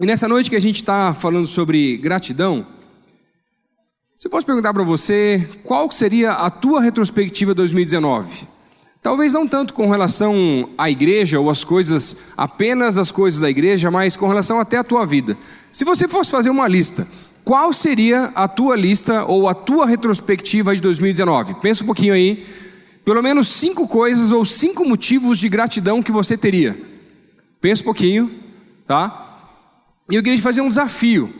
E nessa noite que a gente está falando sobre gratidão, se eu posso perguntar para você qual seria a tua retrospectiva 2019? Talvez não tanto com relação à igreja ou as coisas, apenas as coisas da igreja, mas com relação até à tua vida. Se você fosse fazer uma lista, qual seria a tua lista ou a tua retrospectiva de 2019? Pensa um pouquinho aí. Pelo menos cinco coisas ou cinco motivos de gratidão que você teria. Pensa um pouquinho, tá? E eu queria te fazer um desafio.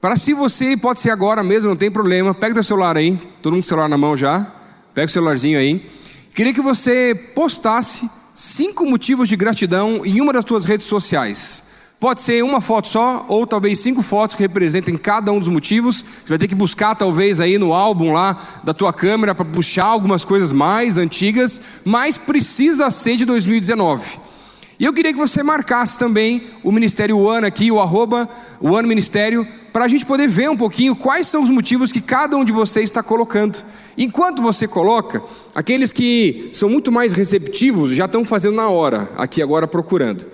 Para se você, pode ser agora mesmo, não tem problema, pega teu celular aí, todo mundo com o celular na mão já, pega o celularzinho aí. Queria que você postasse cinco motivos de gratidão em uma das suas redes sociais. Pode ser uma foto só, ou talvez cinco fotos que representem cada um dos motivos. Você vai ter que buscar, talvez, aí no álbum lá da tua câmera para puxar algumas coisas mais antigas, mas precisa ser de 2019. E eu queria que você marcasse também o Ministério One aqui, o arroba One Ministério, para a gente poder ver um pouquinho quais são os motivos que cada um de vocês está colocando. Enquanto você coloca, aqueles que são muito mais receptivos já estão fazendo na hora, aqui agora procurando.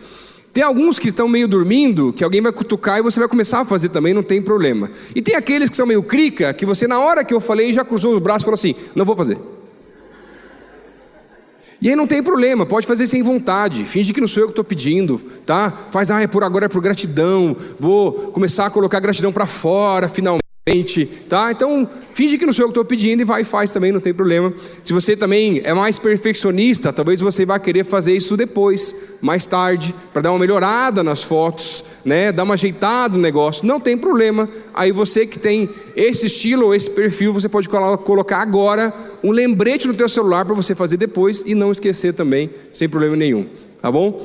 Tem alguns que estão meio dormindo, que alguém vai cutucar e você vai começar a fazer também, não tem problema. E tem aqueles que são meio crica, que você na hora que eu falei já cruzou os braços e falou assim: não vou fazer. E aí não tem problema, pode fazer sem vontade, finge que não sou eu que estou pedindo, tá? Faz, ah, é por agora é por gratidão, vou começar a colocar gratidão para fora, finalmente tá? Então, finge que não sou eu que estou pedindo e vai e faz também, não tem problema. Se você também é mais perfeccionista, talvez você vá querer fazer isso depois, mais tarde, para dar uma melhorada nas fotos, né? Dar uma ajeitada no negócio, não tem problema. Aí você que tem esse estilo ou esse perfil, você pode colocar agora um lembrete no teu celular para você fazer depois e não esquecer também, sem problema nenhum, tá bom?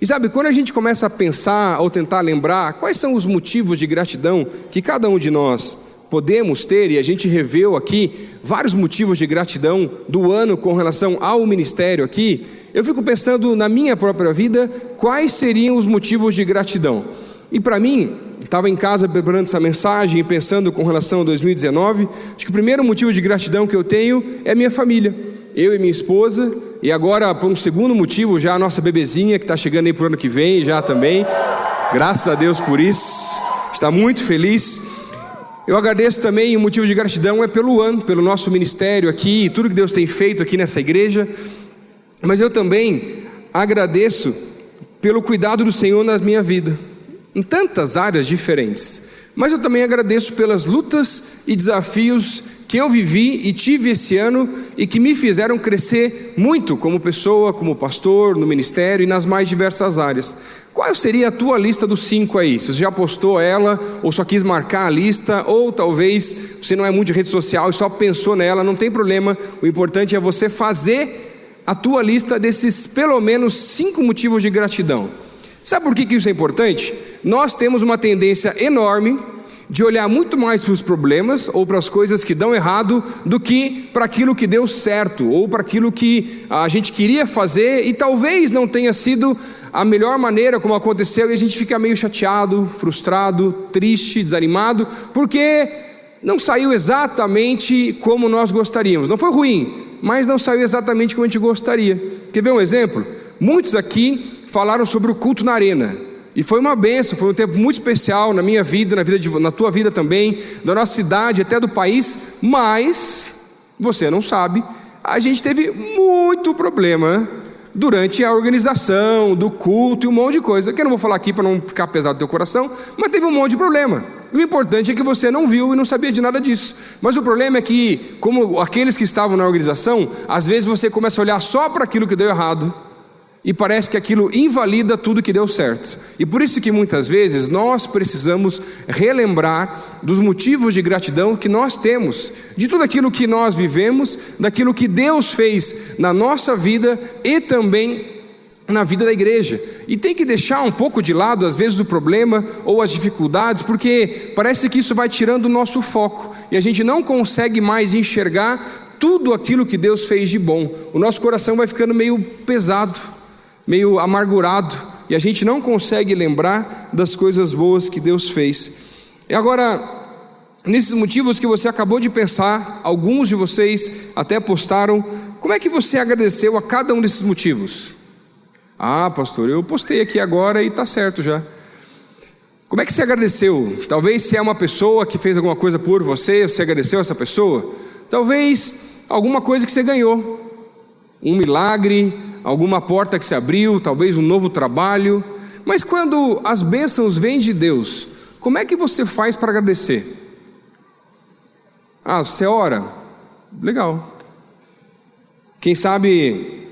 E sabe, quando a gente começa a pensar ou tentar lembrar quais são os motivos de gratidão que cada um de nós podemos ter, e a gente reveu aqui vários motivos de gratidão do ano com relação ao ministério aqui, eu fico pensando na minha própria vida quais seriam os motivos de gratidão. E para mim, estava em casa preparando essa mensagem e pensando com relação a 2019, acho que o primeiro motivo de gratidão que eu tenho é minha família. Eu e minha esposa, e agora, por um segundo motivo, já a nossa bebezinha, que está chegando aí para o ano que vem, já também. Graças a Deus por isso. Está muito feliz. Eu agradeço também, o motivo de gratidão é pelo ano, pelo nosso ministério aqui, e tudo que Deus tem feito aqui nessa igreja. Mas eu também agradeço pelo cuidado do Senhor na minha vida, em tantas áreas diferentes. Mas eu também agradeço pelas lutas e desafios que eu vivi e tive esse ano e que me fizeram crescer muito como pessoa, como pastor, no ministério e nas mais diversas áreas. Qual seria a tua lista dos cinco aí? Se você já postou ela, ou só quis marcar a lista, ou talvez você não é muito de rede social e só pensou nela, não tem problema. O importante é você fazer a tua lista desses pelo menos cinco motivos de gratidão. Sabe por que, isso é importante? Nós temos uma tendência enorme de olhar muito mais para os problemas ou para as coisas que dão errado do que para aquilo que deu certo ou para aquilo que a gente queria fazer e talvez não tenha sido a melhor maneira como aconteceu e a gente fica meio chateado, frustrado, triste, desanimado, porque não saiu exatamente como nós gostaríamos. Não foi ruim, mas não saiu exatamente como a gente gostaria. Quer ver um exemplo? Muitos aqui falaram sobre o culto na arena. E foi uma benção, foi um tempo muito especial na minha vida, na, vida de, na tua vida também, da nossa cidade, até do país, mas, você não sabe, a gente teve muito problema durante a organização do culto e um monte de coisa, que eu não vou falar aqui para não ficar pesado no teu coração, mas teve um monte de problema. O importante é que você não viu e não sabia de nada disso. Mas o problema é que, como aqueles que estavam na organização, às vezes você começa a olhar só para aquilo que deu errado e parece que aquilo invalida tudo que deu certo. E por isso que muitas vezes nós precisamos relembrar dos motivos de gratidão que nós temos, de tudo aquilo que nós vivemos, daquilo que Deus fez na nossa vida e também na vida da igreja. E tem que deixar um pouco de lado, às vezes, o problema ou as dificuldades, porque parece que isso vai tirando o nosso foco e a gente não consegue mais enxergar tudo aquilo que Deus fez de bom. O nosso coração vai ficando meio pesado meio amargurado e a gente não consegue lembrar das coisas boas que Deus fez. E agora, nesses motivos que você acabou de pensar, alguns de vocês até postaram, como é que você agradeceu a cada um desses motivos? Ah, pastor, eu postei aqui agora e está certo já. Como é que você agradeceu? Talvez se é uma pessoa que fez alguma coisa por você, você agradeceu essa pessoa. Talvez alguma coisa que você ganhou, um milagre, alguma porta que se abriu, talvez um novo trabalho. Mas quando as bênçãos vêm de Deus, como é que você faz para agradecer? Ah, você ora? Legal. Quem sabe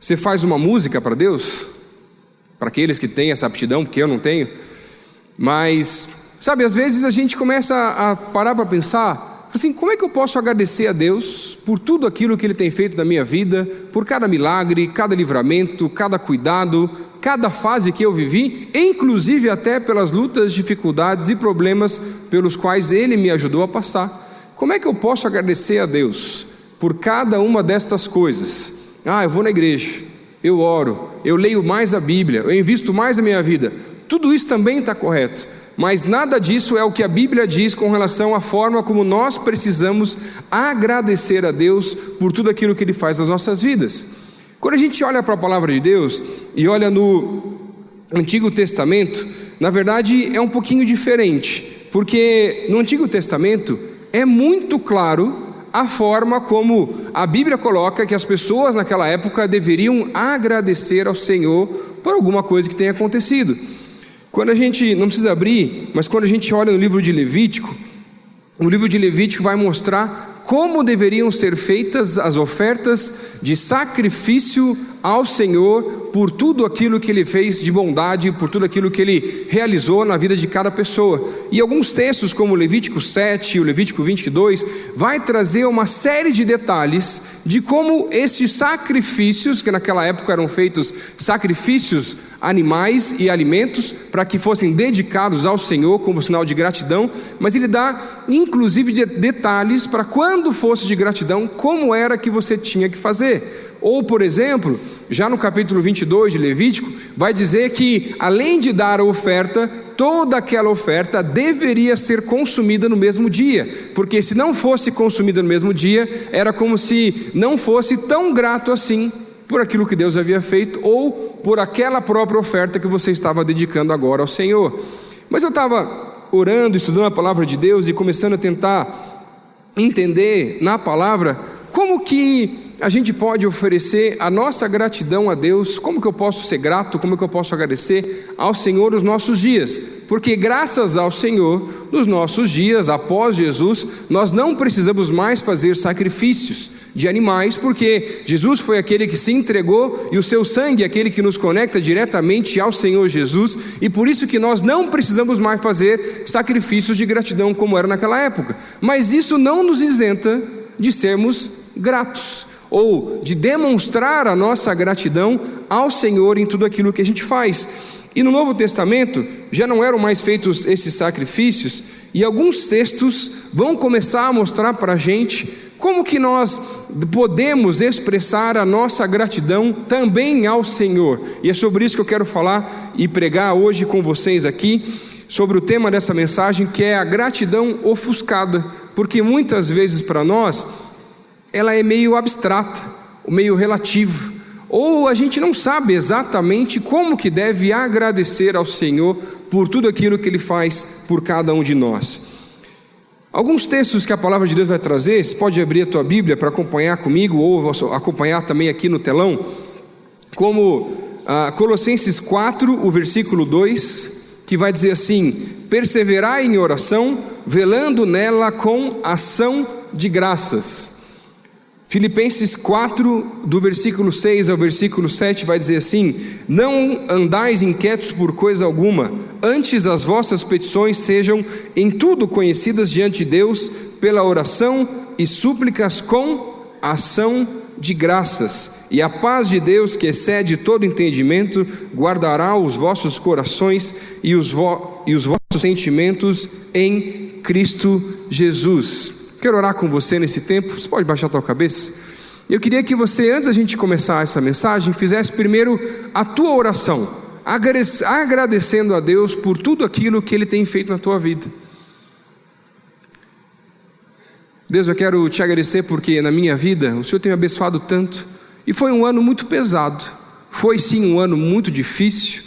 você faz uma música para Deus? Para aqueles que têm essa aptidão, porque eu não tenho. Mas, sabe, às vezes a gente começa a parar para pensar, assim, como é que eu posso agradecer a Deus por tudo aquilo que Ele tem feito na minha vida, por cada milagre, cada livramento, cada cuidado, cada fase que eu vivi, inclusive até pelas lutas, dificuldades e problemas pelos quais Ele me ajudou a passar. Como é que eu posso agradecer a Deus por cada uma destas coisas? Ah, eu vou na igreja, eu oro, eu leio mais a Bíblia, eu invisto mais a minha vida. Tudo isso também está correto, mas nada disso é o que a Bíblia diz com relação à forma como nós precisamos agradecer a Deus por tudo aquilo que Ele faz nas nossas vidas. Quando a gente olha para a palavra de Deus e olha no Antigo Testamento, na verdade é um pouquinho diferente, porque no Antigo Testamento é muito claro a forma como a Bíblia coloca que as pessoas naquela época deveriam agradecer ao Senhor por alguma coisa que tenha acontecido. Quando a gente, não precisa abrir, mas quando a gente olha no livro de Levítico, o livro de Levítico vai mostrar como deveriam ser feitas as ofertas de sacrifício ao Senhor por tudo aquilo que ele fez de bondade, por tudo aquilo que ele realizou na vida de cada pessoa. E alguns textos, como Levítico 7 e o Levítico 22, vai trazer uma série de detalhes de como esses sacrifícios, que naquela época eram feitos sacrifícios animais e alimentos para que fossem dedicados ao Senhor como sinal de gratidão, mas ele dá inclusive de detalhes para quando fosse de gratidão, como era que você tinha que fazer. Ou, por exemplo, já no capítulo 22 de Levítico, vai dizer que, além de dar a oferta, toda aquela oferta deveria ser consumida no mesmo dia, porque se não fosse consumida no mesmo dia, era como se não fosse tão grato assim por aquilo que Deus havia feito ou por aquela própria oferta que você estava dedicando agora ao Senhor. Mas eu estava orando, estudando a palavra de Deus e começando a tentar entender na palavra como que a gente pode oferecer a nossa gratidão a Deus, como que eu posso ser grato, como que eu posso agradecer ao Senhor nos nossos dias, porque graças ao Senhor, nos nossos dias, após Jesus, nós não precisamos mais fazer sacrifícios de animais, porque Jesus foi aquele que se entregou e o seu sangue é aquele que nos conecta diretamente ao Senhor Jesus, e por isso que nós não precisamos mais fazer sacrifícios de gratidão como era naquela época, mas isso não nos isenta de sermos gratos ou de demonstrar a nossa gratidão ao Senhor em tudo aquilo que a gente faz. E no Novo Testamento já não eram mais feitos esses sacrifícios, e alguns textos vão começar a mostrar para a gente como que nós podemos expressar a nossa gratidão também ao Senhor. E é sobre isso que eu quero falar e pregar hoje com vocês aqui, sobre o tema dessa mensagem, que é a gratidão ofuscada, porque muitas vezes para nós ela é meio abstrata, meio relativa, ou a gente não sabe exatamente como que deve agradecer ao Senhor por tudo aquilo que Ele faz por cada um de nós. Alguns textos que a palavra de Deus vai trazer, você pode abrir a tua Bíblia para acompanhar comigo, ou acompanhar também aqui no telão, como ah, Colossenses 4, o versículo 2, que vai dizer assim: perseverai em oração, velando nela com ação de graças. Filipenses 4, do versículo 6 ao versículo 7, vai dizer assim: Não andais inquietos por coisa alguma, antes as vossas petições sejam em tudo conhecidas diante de Deus, pela oração e súplicas com ação de graças. E a paz de Deus, que excede todo entendimento, guardará os vossos corações e os, vo e os vossos sentimentos em Cristo Jesus. Quero orar com você nesse tempo. Você pode baixar a tua cabeça? Eu queria que você, antes da gente começar essa mensagem, fizesse primeiro a tua oração, agradecendo a Deus por tudo aquilo que Ele tem feito na tua vida. Deus, eu quero te agradecer porque na minha vida o Senhor tem me abençoado tanto e foi um ano muito pesado. Foi sim um ano muito difícil,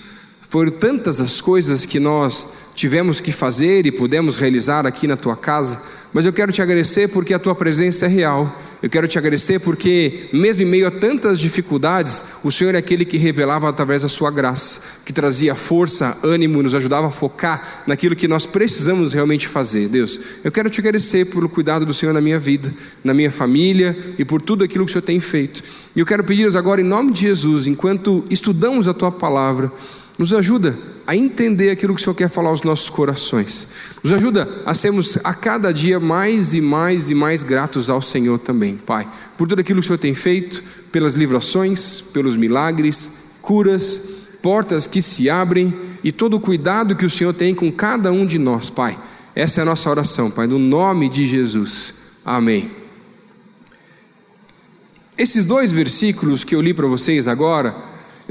Foram tantas as coisas que nós tivemos que fazer e pudemos realizar aqui na tua casa, mas eu quero te agradecer porque a tua presença é real. Eu quero te agradecer porque, mesmo em meio a tantas dificuldades, o Senhor é aquele que revelava através da sua graça, que trazia força, ânimo nos ajudava a focar naquilo que nós precisamos realmente fazer. Deus, eu quero te agradecer pelo cuidado do Senhor na minha vida, na minha família e por tudo aquilo que o Senhor tem feito. E eu quero pedir-vos agora, em nome de Jesus, enquanto estudamos a tua palavra, nos ajuda a entender aquilo que o Senhor quer falar aos nossos corações. Nos ajuda a sermos a cada dia mais e mais e mais gratos ao Senhor também, Pai, por tudo aquilo que o Senhor tem feito, pelas livrações, pelos milagres, curas, portas que se abrem e todo o cuidado que o Senhor tem com cada um de nós, Pai. Essa é a nossa oração, Pai, no nome de Jesus. Amém. Esses dois versículos que eu li para vocês agora,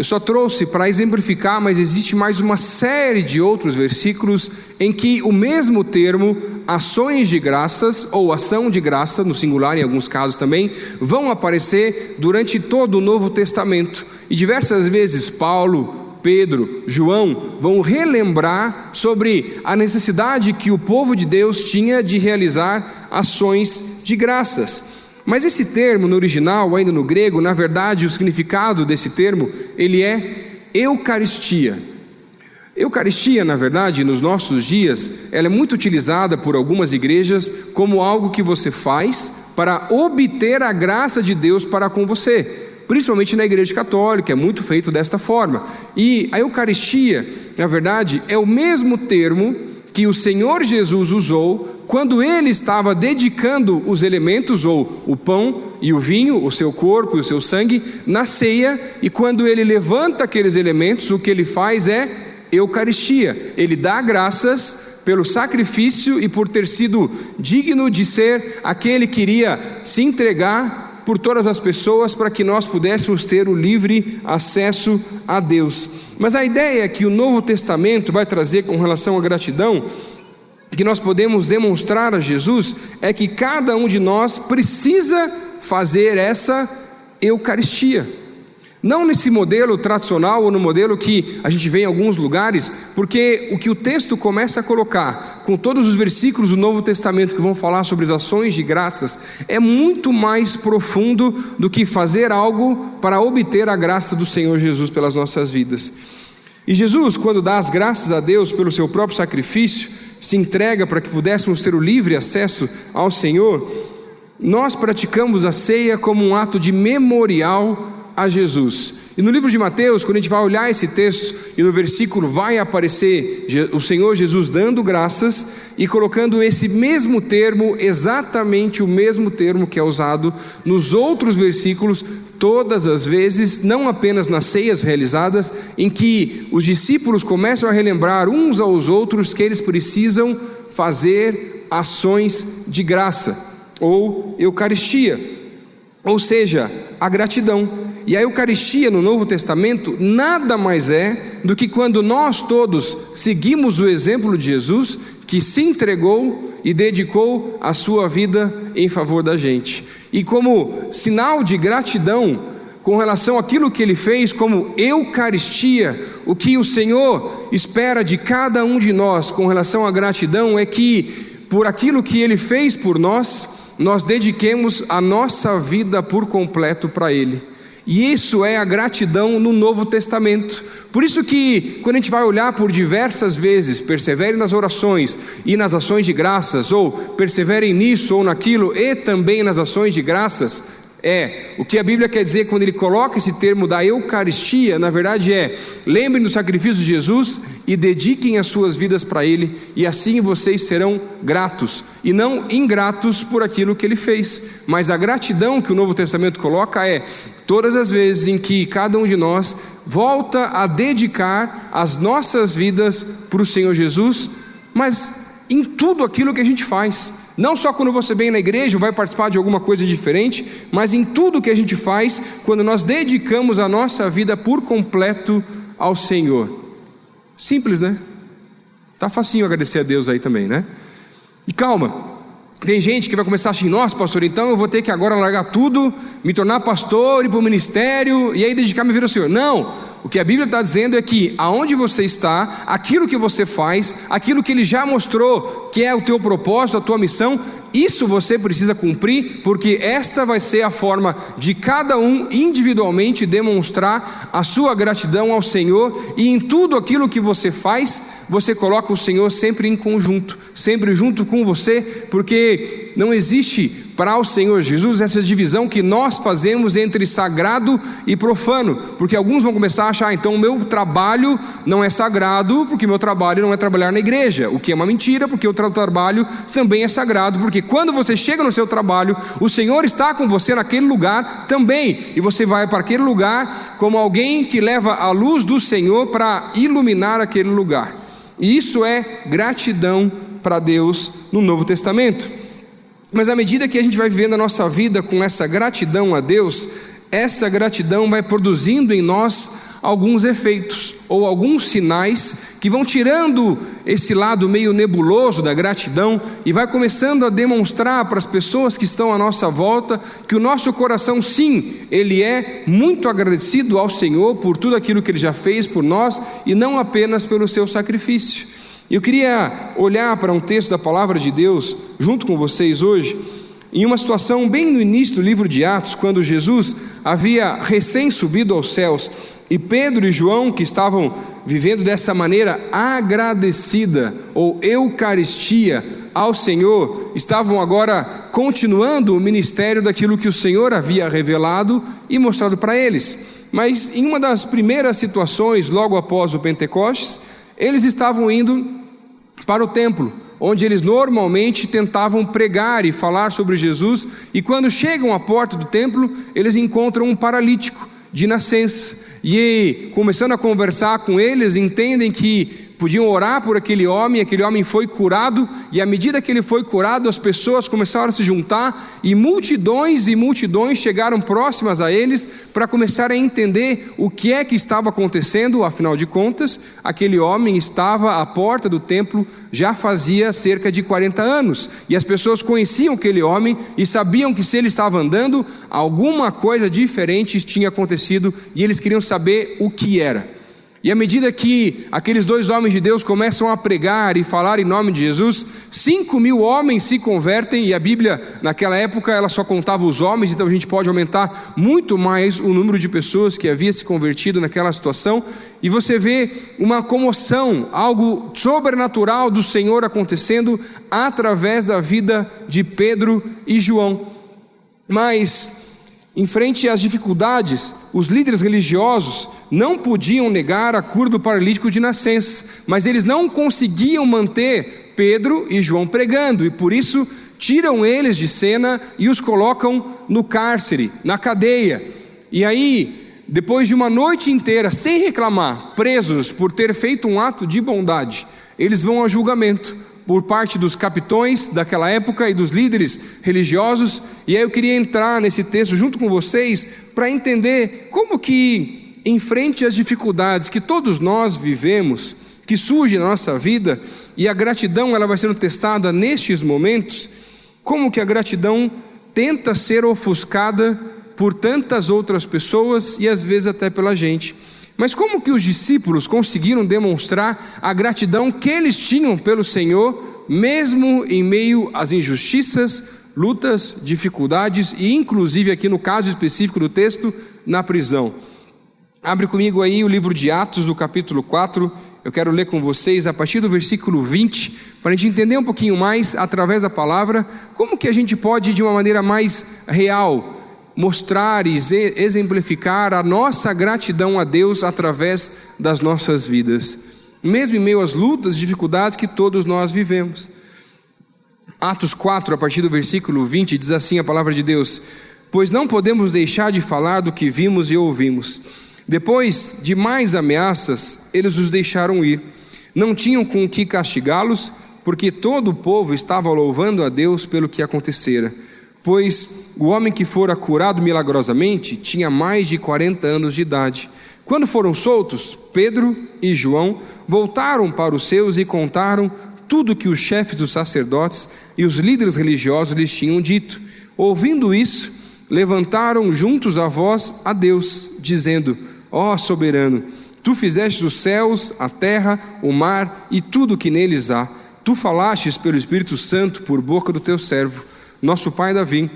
eu só trouxe para exemplificar, mas existe mais uma série de outros versículos em que o mesmo termo, ações de graças ou ação de graça, no singular em alguns casos também, vão aparecer durante todo o Novo Testamento. E diversas vezes Paulo, Pedro, João vão relembrar sobre a necessidade que o povo de Deus tinha de realizar ações de graças. Mas esse termo no original, ainda no grego, na verdade, o significado desse termo, ele é eucaristia. Eucaristia, na verdade, nos nossos dias, ela é muito utilizada por algumas igrejas como algo que você faz para obter a graça de Deus para com você. Principalmente na igreja católica, é muito feito desta forma. E a Eucaristia, na verdade, é o mesmo termo que o Senhor Jesus usou quando ele estava dedicando os elementos, ou o pão e o vinho, o seu corpo e o seu sangue, na ceia, e quando ele levanta aqueles elementos, o que ele faz é Eucaristia. Ele dá graças pelo sacrifício e por ter sido digno de ser aquele que iria se entregar por todas as pessoas para que nós pudéssemos ter o livre acesso a Deus. Mas a ideia que o Novo Testamento vai trazer com relação à gratidão que nós podemos demonstrar a Jesus é que cada um de nós precisa fazer essa Eucaristia. Não nesse modelo tradicional ou no modelo que a gente vê em alguns lugares, porque o que o texto começa a colocar, com todos os versículos do Novo Testamento que vão falar sobre as ações de graças, é muito mais profundo do que fazer algo para obter a graça do Senhor Jesus pelas nossas vidas. E Jesus, quando dá as graças a Deus pelo seu próprio sacrifício, se entrega para que pudéssemos ter o livre acesso ao Senhor, nós praticamos a ceia como um ato de memorial a Jesus. E no livro de Mateus, quando a gente vai olhar esse texto, e no versículo vai aparecer o Senhor Jesus dando graças e colocando esse mesmo termo, exatamente o mesmo termo que é usado nos outros versículos, todas as vezes, não apenas nas ceias realizadas, em que os discípulos começam a relembrar uns aos outros que eles precisam fazer ações de graça, ou Eucaristia, ou seja, a gratidão. E a Eucaristia no Novo Testamento nada mais é do que quando nós todos seguimos o exemplo de Jesus, que se entregou e dedicou a sua vida em favor da gente. E como sinal de gratidão com relação àquilo que ele fez, como Eucaristia, o que o Senhor espera de cada um de nós com relação à gratidão é que, por aquilo que ele fez por nós, nós dediquemos a nossa vida por completo para Ele. E isso é a gratidão no Novo Testamento. Por isso que quando a gente vai olhar por diversas vezes, persevere nas orações e nas ações de graças, ou persevere nisso ou naquilo e também nas ações de graças, é, o que a Bíblia quer dizer quando ele coloca esse termo da Eucaristia, na verdade é: lembrem do sacrifício de Jesus e dediquem as suas vidas para Ele, e assim vocês serão gratos, e não ingratos por aquilo que Ele fez. Mas a gratidão que o Novo Testamento coloca é: todas as vezes em que cada um de nós volta a dedicar as nossas vidas para o Senhor Jesus, mas em tudo aquilo que a gente faz. Não só quando você vem na igreja ou vai participar de alguma coisa diferente, mas em tudo que a gente faz, quando nós dedicamos a nossa vida por completo ao Senhor. Simples, né? Tá facinho agradecer a Deus aí também, né? E calma, tem gente que vai começar assim, nossa pastor, então eu vou ter que agora largar tudo, me tornar pastor, ir para o ministério e aí dedicar minha vida ao Senhor. Não, O que a Bíblia está dizendo é que aonde você está, aquilo que você faz, aquilo que Ele já mostrou que é o teu propósito, a tua missão, isso você precisa cumprir, porque esta vai ser a forma de cada um individualmente demonstrar a sua gratidão ao Senhor, e em tudo aquilo que você faz, você coloca o Senhor sempre em conjunto, sempre junto com você, porque não existe para o Senhor Jesus essa divisão que nós fazemos entre sagrado e profano, porque alguns vão começar a achar, ah, então o meu trabalho não é sagrado, porque meu trabalho não é trabalhar na igreja, o que é uma mentira, porque o trabalho também é sagrado, porque quando você chega no seu trabalho, o Senhor está com você naquele lugar também, e você vai para aquele lugar como alguém que leva a luz do Senhor para iluminar aquele lugar. E isso é gratidão para Deus no Novo Testamento. Mas à medida que a gente vai vivendo a nossa vida com essa gratidão a Deus, essa gratidão vai produzindo em nós alguns efeitos ou alguns sinais que vão tirando esse lado meio nebuloso da gratidão e vai começando a demonstrar para as pessoas que estão à nossa volta que o nosso coração, sim, ele é muito agradecido ao Senhor por tudo aquilo que ele já fez por nós e não apenas pelo seu sacrifício. Eu queria olhar para um texto da palavra de Deus junto com vocês hoje, em uma situação bem no início do livro de Atos, quando Jesus havia recém subido aos céus e Pedro e João, que estavam vivendo dessa maneira agradecida ou eucaristia ao Senhor, estavam agora continuando o ministério daquilo que o Senhor havia revelado e mostrado para eles. Mas em uma das primeiras situações, logo após o Pentecostes, eles estavam indo para o templo, onde eles normalmente tentavam pregar e falar sobre Jesus, e quando chegam à porta do templo, eles encontram um paralítico de nascença. E começando a conversar com eles, entendem que podiam orar por aquele homem, aquele homem foi curado, e à medida que ele foi curado, as pessoas começaram a se juntar, e multidões e multidões chegaram próximas a eles para começar a entender o que é que estava acontecendo, afinal de contas, aquele homem estava à porta do templo já fazia cerca de 40 anos, e as pessoas conheciam aquele homem e sabiam que se ele estava andando, alguma coisa diferente tinha acontecido, e eles queriam saber o que era. E à medida que aqueles dois homens de Deus começam a pregar e falar em nome de Jesus, cinco mil homens se convertem, e a Bíblia, naquela época, ela só contava os homens, então a gente pode aumentar muito mais o número de pessoas que havia se convertido naquela situação, e você vê uma comoção, algo sobrenatural do Senhor acontecendo através da vida de Pedro e João. Mas em frente às dificuldades, os líderes religiosos não podiam negar a cura do paralítico de nascença, mas eles não conseguiam manter Pedro e João pregando, e por isso tiram eles de cena e os colocam no cárcere, na cadeia. E aí, depois de uma noite inteira, sem reclamar, presos por ter feito um ato de bondade, eles vão a julgamento por parte dos capitões daquela época e dos líderes religiosos, e aí eu queria entrar nesse texto junto com vocês para entender como que, em frente às dificuldades que todos nós vivemos, que surgem na nossa vida, e a gratidão ela vai sendo testada nestes momentos, como que a gratidão tenta ser ofuscada por tantas outras pessoas e às vezes até pela gente. Mas como que os discípulos conseguiram demonstrar a gratidão que eles tinham pelo Senhor, mesmo em meio às injustiças, lutas, dificuldades e inclusive aqui no caso específico do texto, na prisão? Abre comigo aí o livro de Atos, o capítulo 4. Eu quero ler com vocês a partir do versículo 20, para a gente entender um pouquinho mais através da palavra, como que a gente pode de uma maneira mais real mostrar e exemplificar a nossa gratidão a Deus através das nossas vidas, mesmo em meio às lutas, dificuldades que todos nós vivemos. Atos 4, a partir do versículo 20, diz assim a palavra de Deus: Pois não podemos deixar de falar do que vimos e ouvimos. Depois de mais ameaças, eles os deixaram ir. Não tinham com que castigá-los, porque todo o povo estava louvando a Deus pelo que acontecera pois o homem que fora curado milagrosamente tinha mais de 40 anos de idade. Quando foram soltos, Pedro e João voltaram para os seus e contaram tudo que os chefes dos sacerdotes e os líderes religiosos lhes tinham dito. Ouvindo isso, levantaram juntos a voz a Deus, dizendo: Ó soberano, tu fizeste os céus, a terra, o mar e tudo que neles há. Tu falastes pelo Espírito Santo por boca do teu servo, nosso pai Davi.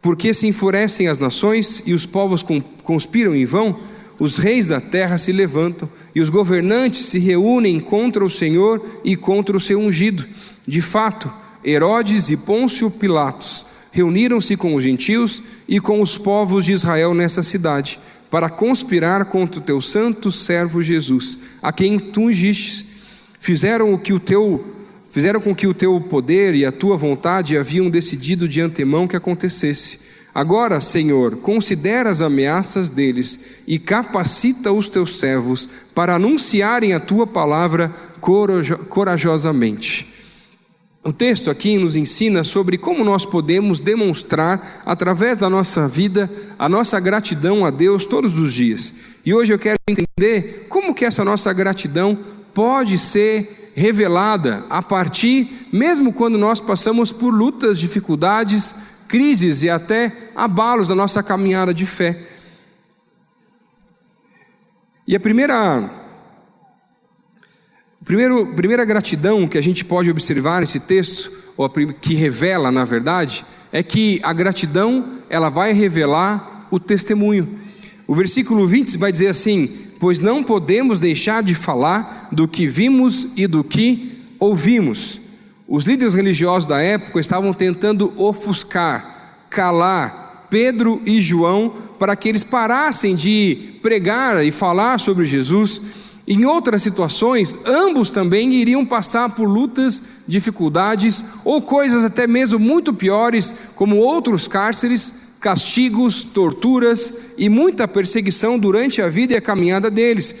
Porque se enfurecem as nações e os povos conspiram em vão, os reis da terra se levantam e os governantes se reúnem contra o Senhor e contra o seu ungido. De fato, Herodes e Pôncio Pilatos reuniram-se com os gentios e com os povos de Israel nessa cidade, para conspirar contra o teu santo servo Jesus, a quem tu ungistes. Fizeram o que o teu fizeram com que o teu poder e a tua vontade haviam decidido de antemão que acontecesse. Agora, Senhor, considera as ameaças deles e capacita os teus servos para anunciarem a tua palavra corajosamente. O texto aqui nos ensina sobre como nós podemos demonstrar, através da nossa vida, a nossa gratidão a Deus todos os dias. E hoje eu quero entender como que essa nossa gratidão pode ser revelada a partir, mesmo quando nós passamos por lutas, dificuldades, crises e até abalos da nossa caminhada de fé. E a primeira Primeiro, primeira gratidão que a gente pode observar nesse texto, ou que revela, na verdade, é que a gratidão ela vai revelar o testemunho. O versículo 20 vai dizer assim: Pois não podemos deixar de falar do que vimos e do que ouvimos. Os líderes religiosos da época estavam tentando ofuscar, calar Pedro e João para que eles parassem de pregar e falar sobre Jesus em outras situações, ambos também iriam passar por lutas, dificuldades ou coisas até mesmo muito piores, como outros cárceres, castigos, torturas e muita perseguição durante a vida e a caminhada deles.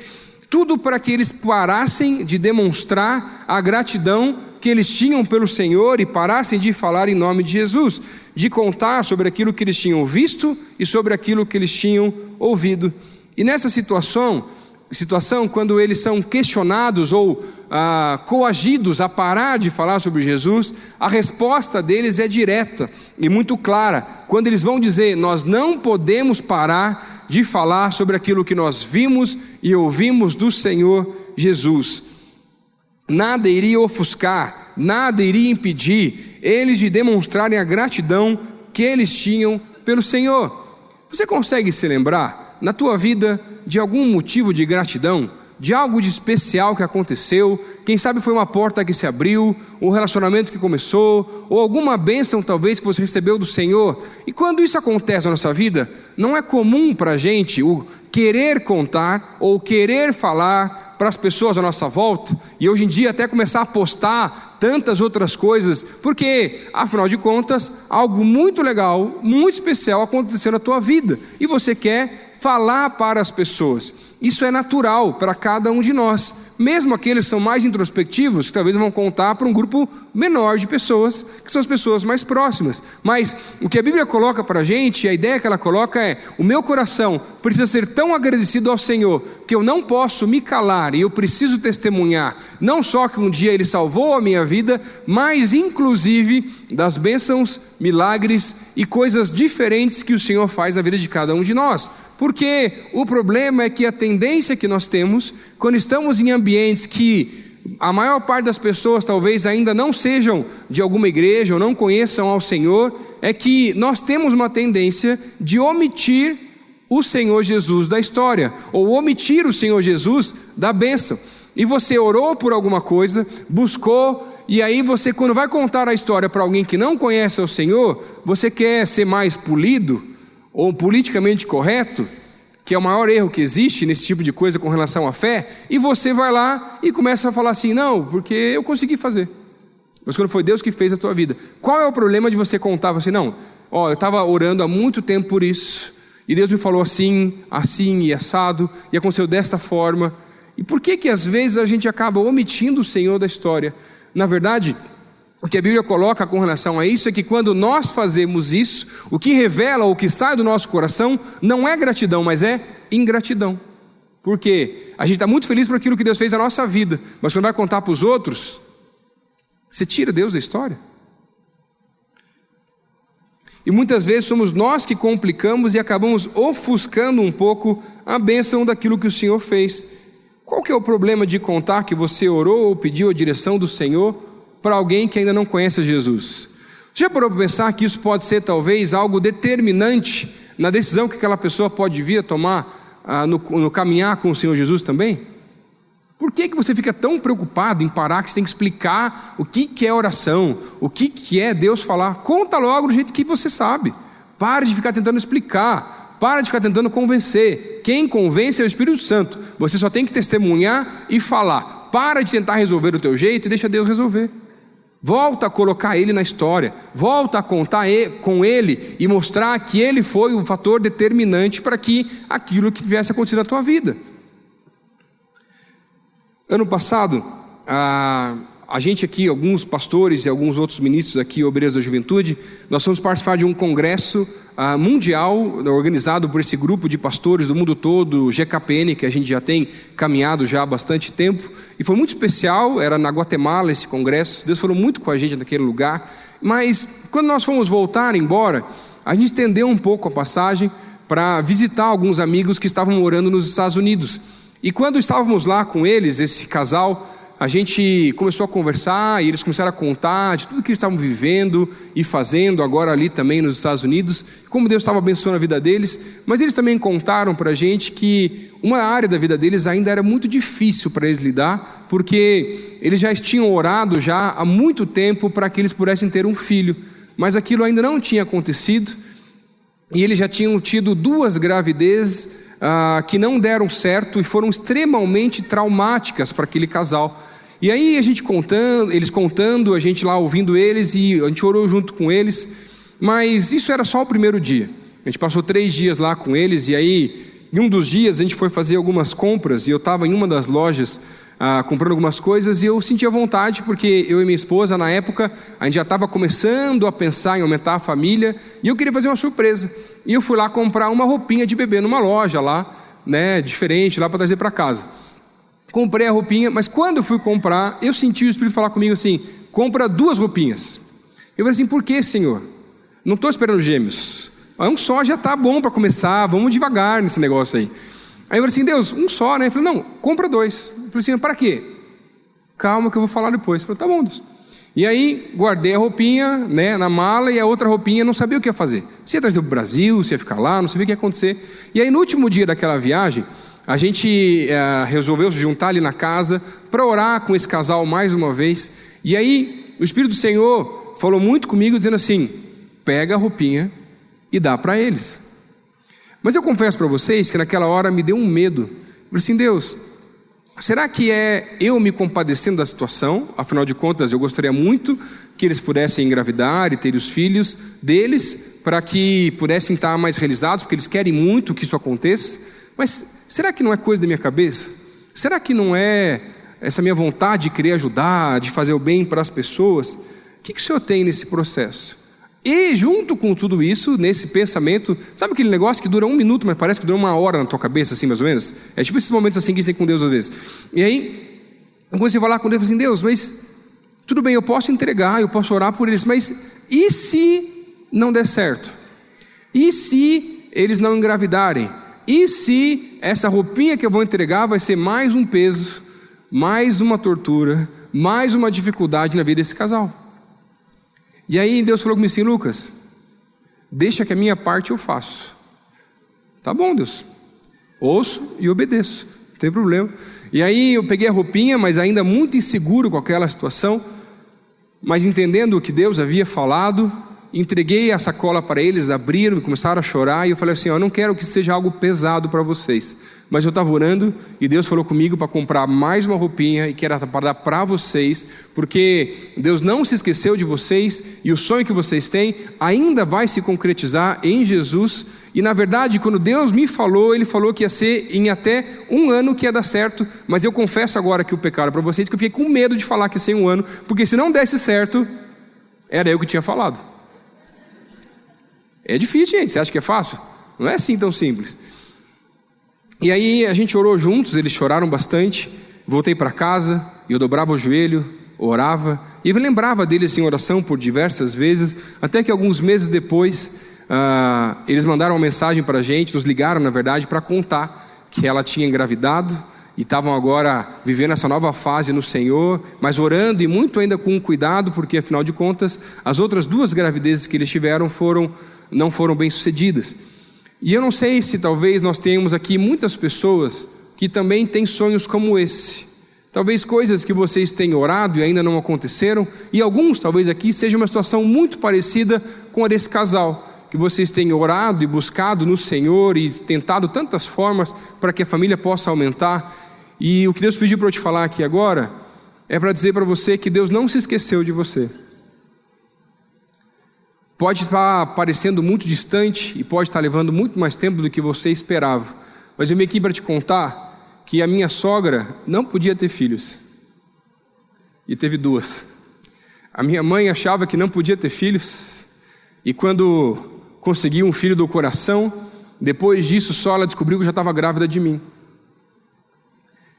Tudo para que eles parassem de demonstrar a gratidão que eles tinham pelo Senhor e parassem de falar em nome de Jesus, de contar sobre aquilo que eles tinham visto e sobre aquilo que eles tinham ouvido. E nessa situação, situação quando eles são questionados ou ah, coagidos a parar de falar sobre Jesus, a resposta deles é direta e muito clara. Quando eles vão dizer: Nós não podemos parar de falar sobre aquilo que nós vimos e ouvimos do Senhor Jesus. Nada iria ofuscar, nada iria impedir eles de demonstrarem a gratidão que eles tinham pelo Senhor. Você consegue se lembrar na tua vida de algum motivo de gratidão, de algo de especial que aconteceu, quem sabe foi uma porta que se abriu, um relacionamento que começou, ou alguma bênção talvez que você recebeu do Senhor. E quando isso acontece na nossa vida, não é comum para a gente o querer contar ou querer falar para as pessoas à nossa volta, e hoje em dia até começar a postar tantas outras coisas, porque, afinal de contas, algo muito legal, muito especial aconteceu na tua vida, e você quer falar para as pessoas. Isso é natural para cada um de nós. Mesmo aqueles que são mais introspectivos, que talvez vão contar para um grupo menor de pessoas, que são as pessoas mais próximas. Mas o que a Bíblia coloca para a gente, a ideia que ela coloca é: o meu coração precisa ser tão agradecido ao Senhor, que eu não posso me calar e eu preciso testemunhar, não só que um dia Ele salvou a minha vida, mas inclusive das bênçãos, milagres e coisas diferentes que o Senhor faz na vida de cada um de nós. Porque o problema é que a tendência que nós temos, quando estamos em ambientes que a maior parte das pessoas talvez ainda não sejam de alguma igreja ou não conheçam ao Senhor, é que nós temos uma tendência de omitir o Senhor Jesus da história, ou omitir o Senhor Jesus da bênção. E você orou por alguma coisa, buscou, e aí você, quando vai contar a história para alguém que não conhece o Senhor, você quer ser mais polido, ou politicamente correto, que é o maior erro que existe nesse tipo de coisa com relação à fé, e você vai lá e começa a falar assim: não, porque eu consegui fazer. Mas quando foi Deus que fez a tua vida. Qual é o problema de você contar assim, não, ó, eu estava orando há muito tempo por isso, e Deus me falou assim, assim e assado, e aconteceu desta forma. E por que que às vezes a gente acaba omitindo o Senhor da história? Na verdade, o que a Bíblia coloca com relação a isso é que quando nós fazemos isso, o que revela, o que sai do nosso coração, não é gratidão, mas é ingratidão. Porque a gente está muito feliz por aquilo que Deus fez na nossa vida, mas quando vai contar para os outros, você tira Deus da história. E muitas vezes somos nós que complicamos e acabamos ofuscando um pouco a bênção daquilo que o Senhor fez. Qual que é o problema de contar que você orou ou pediu a direção do Senhor para alguém que ainda não conhece Jesus? Já parou para pensar que isso pode ser talvez algo determinante na decisão que aquela pessoa pode vir a tomar ah, no, no caminhar com o Senhor Jesus também? Por que, que você fica tão preocupado em parar que você tem que explicar o que, que é oração, o que, que é Deus falar? Conta logo do jeito que você sabe. Para de ficar tentando explicar, para de ficar tentando convencer. Quem convence é o Espírito Santo. Você só tem que testemunhar e falar. Para de tentar resolver do teu jeito e deixa Deus resolver. Volta a colocar ele na história, volta a contar com ele e mostrar que ele foi o fator determinante para que aquilo que tivesse acontecido na tua vida. Ano passado, a, a gente aqui, alguns pastores e alguns outros ministros aqui, obreiros da juventude, nós fomos participar de um congresso a, mundial organizado por esse grupo de pastores do mundo todo, GKPN, que a gente já tem caminhado já há bastante tempo, e foi muito especial, era na Guatemala esse congresso, Deus falou muito com a gente naquele lugar, mas quando nós fomos voltar embora, a gente estendeu um pouco a passagem para visitar alguns amigos que estavam morando nos Estados Unidos. E quando estávamos lá com eles, esse casal, a gente começou a conversar e eles começaram a contar de tudo que eles estavam vivendo e fazendo agora ali também nos Estados Unidos, como Deus estava abençoando a vida deles. Mas eles também contaram para a gente que uma área da vida deles ainda era muito difícil para eles lidar, porque eles já tinham orado já há muito tempo para que eles pudessem ter um filho, mas aquilo ainda não tinha acontecido. E eles já tinham tido duas gravidezes ah, que não deram certo e foram extremamente traumáticas para aquele casal. E aí a gente contando, eles contando, a gente lá ouvindo eles e a gente orou junto com eles, mas isso era só o primeiro dia. A gente passou três dias lá com eles e aí, em um dos dias, a gente foi fazer algumas compras e eu estava em uma das lojas ah, comprando algumas coisas e eu sentia vontade, porque eu e minha esposa, na época, a gente já estava começando a pensar em aumentar a família e eu queria fazer uma surpresa. E eu fui lá comprar uma roupinha de bebê numa loja lá, né, diferente, lá para trazer para casa. Comprei a roupinha, mas quando fui comprar, eu senti o Espírito falar comigo assim: compra duas roupinhas. Eu falei assim: por que, Senhor? Não estou esperando gêmeos. Um só já está bom para começar, vamos devagar nesse negócio aí. Aí eu falei assim, Deus, um só, né? Eu falei, não, compra dois. Eu falei assim, para quê? Calma que eu vou falar depois. Eu falei, tá bom, Deus. E aí guardei a roupinha né, na mala e a outra roupinha não sabia o que ia fazer. Se ia trazer para o Brasil, se ia ficar lá, não sabia o que ia acontecer. E aí no último dia daquela viagem, a gente é, resolveu se juntar ali na casa para orar com esse casal mais uma vez. E aí o Espírito do Senhor falou muito comigo, dizendo assim: pega a roupinha e dá para eles. Mas eu confesso para vocês que naquela hora me deu um medo. Eu assim, Deus, será que é eu me compadecendo da situação? Afinal de contas, eu gostaria muito que eles pudessem engravidar e ter os filhos deles, para que pudessem estar mais realizados, porque eles querem muito que isso aconteça. Mas será que não é coisa da minha cabeça? Será que não é essa minha vontade de querer ajudar, de fazer o bem para as pessoas? O que, que o Senhor tem nesse processo? E junto com tudo isso, nesse pensamento, sabe aquele negócio que dura um minuto, mas parece que dura uma hora na tua cabeça, assim, mais ou menos? É tipo esses momentos assim que a gente tem com Deus às vezes. E aí, quando você vai lá com Deus, assim, Deus, mas tudo bem, eu posso entregar, eu posso orar por eles, mas e se não der certo? E se eles não engravidarem? E se essa roupinha que eu vou entregar vai ser mais um peso, mais uma tortura, mais uma dificuldade na vida desse casal? E aí Deus falou comigo assim, Lucas, deixa que a minha parte eu faço. Tá bom, Deus. Ouço e obedeço, não tem problema. E aí eu peguei a roupinha, mas ainda muito inseguro com aquela situação, mas entendendo o que Deus havia falado, entreguei a sacola para eles, abriram e começaram a chorar, e eu falei assim: Eu não quero que seja algo pesado para vocês. Mas eu estava orando e Deus falou comigo para comprar mais uma roupinha e que era para dar para vocês, porque Deus não se esqueceu de vocês e o sonho que vocês têm ainda vai se concretizar em Jesus. E na verdade, quando Deus me falou, Ele falou que ia ser em até um ano que ia dar certo, mas eu confesso agora que o pecado para vocês que eu fiquei com medo de falar que ia ser um ano, porque se não desse certo, era eu que tinha falado. É difícil, gente. Você acha que é fácil? Não é assim tão simples. E aí a gente orou juntos, eles choraram bastante. Voltei para casa eu dobrava o joelho, orava, e eu lembrava deles em oração por diversas vezes, até que alguns meses depois, uh, eles mandaram uma mensagem para a gente, nos ligaram, na verdade, para contar que ela tinha engravidado e estavam agora vivendo essa nova fase no Senhor, mas orando e muito ainda com cuidado, porque afinal de contas, as outras duas gravidezes que eles tiveram foram não foram bem sucedidas. E eu não sei se talvez nós tenhamos aqui muitas pessoas que também têm sonhos como esse. Talvez coisas que vocês têm orado e ainda não aconteceram, e alguns talvez aqui seja uma situação muito parecida com a desse casal que vocês têm orado e buscado no Senhor e tentado tantas formas para que a família possa aumentar. E o que Deus pediu para eu te falar aqui agora é para dizer para você que Deus não se esqueceu de você. Pode estar parecendo muito distante e pode estar levando muito mais tempo do que você esperava, mas eu vim aqui para te contar que a minha sogra não podia ter filhos e teve duas. A minha mãe achava que não podia ter filhos e quando conseguiu um filho do coração. Depois disso, só ela descobriu que já estava grávida de mim.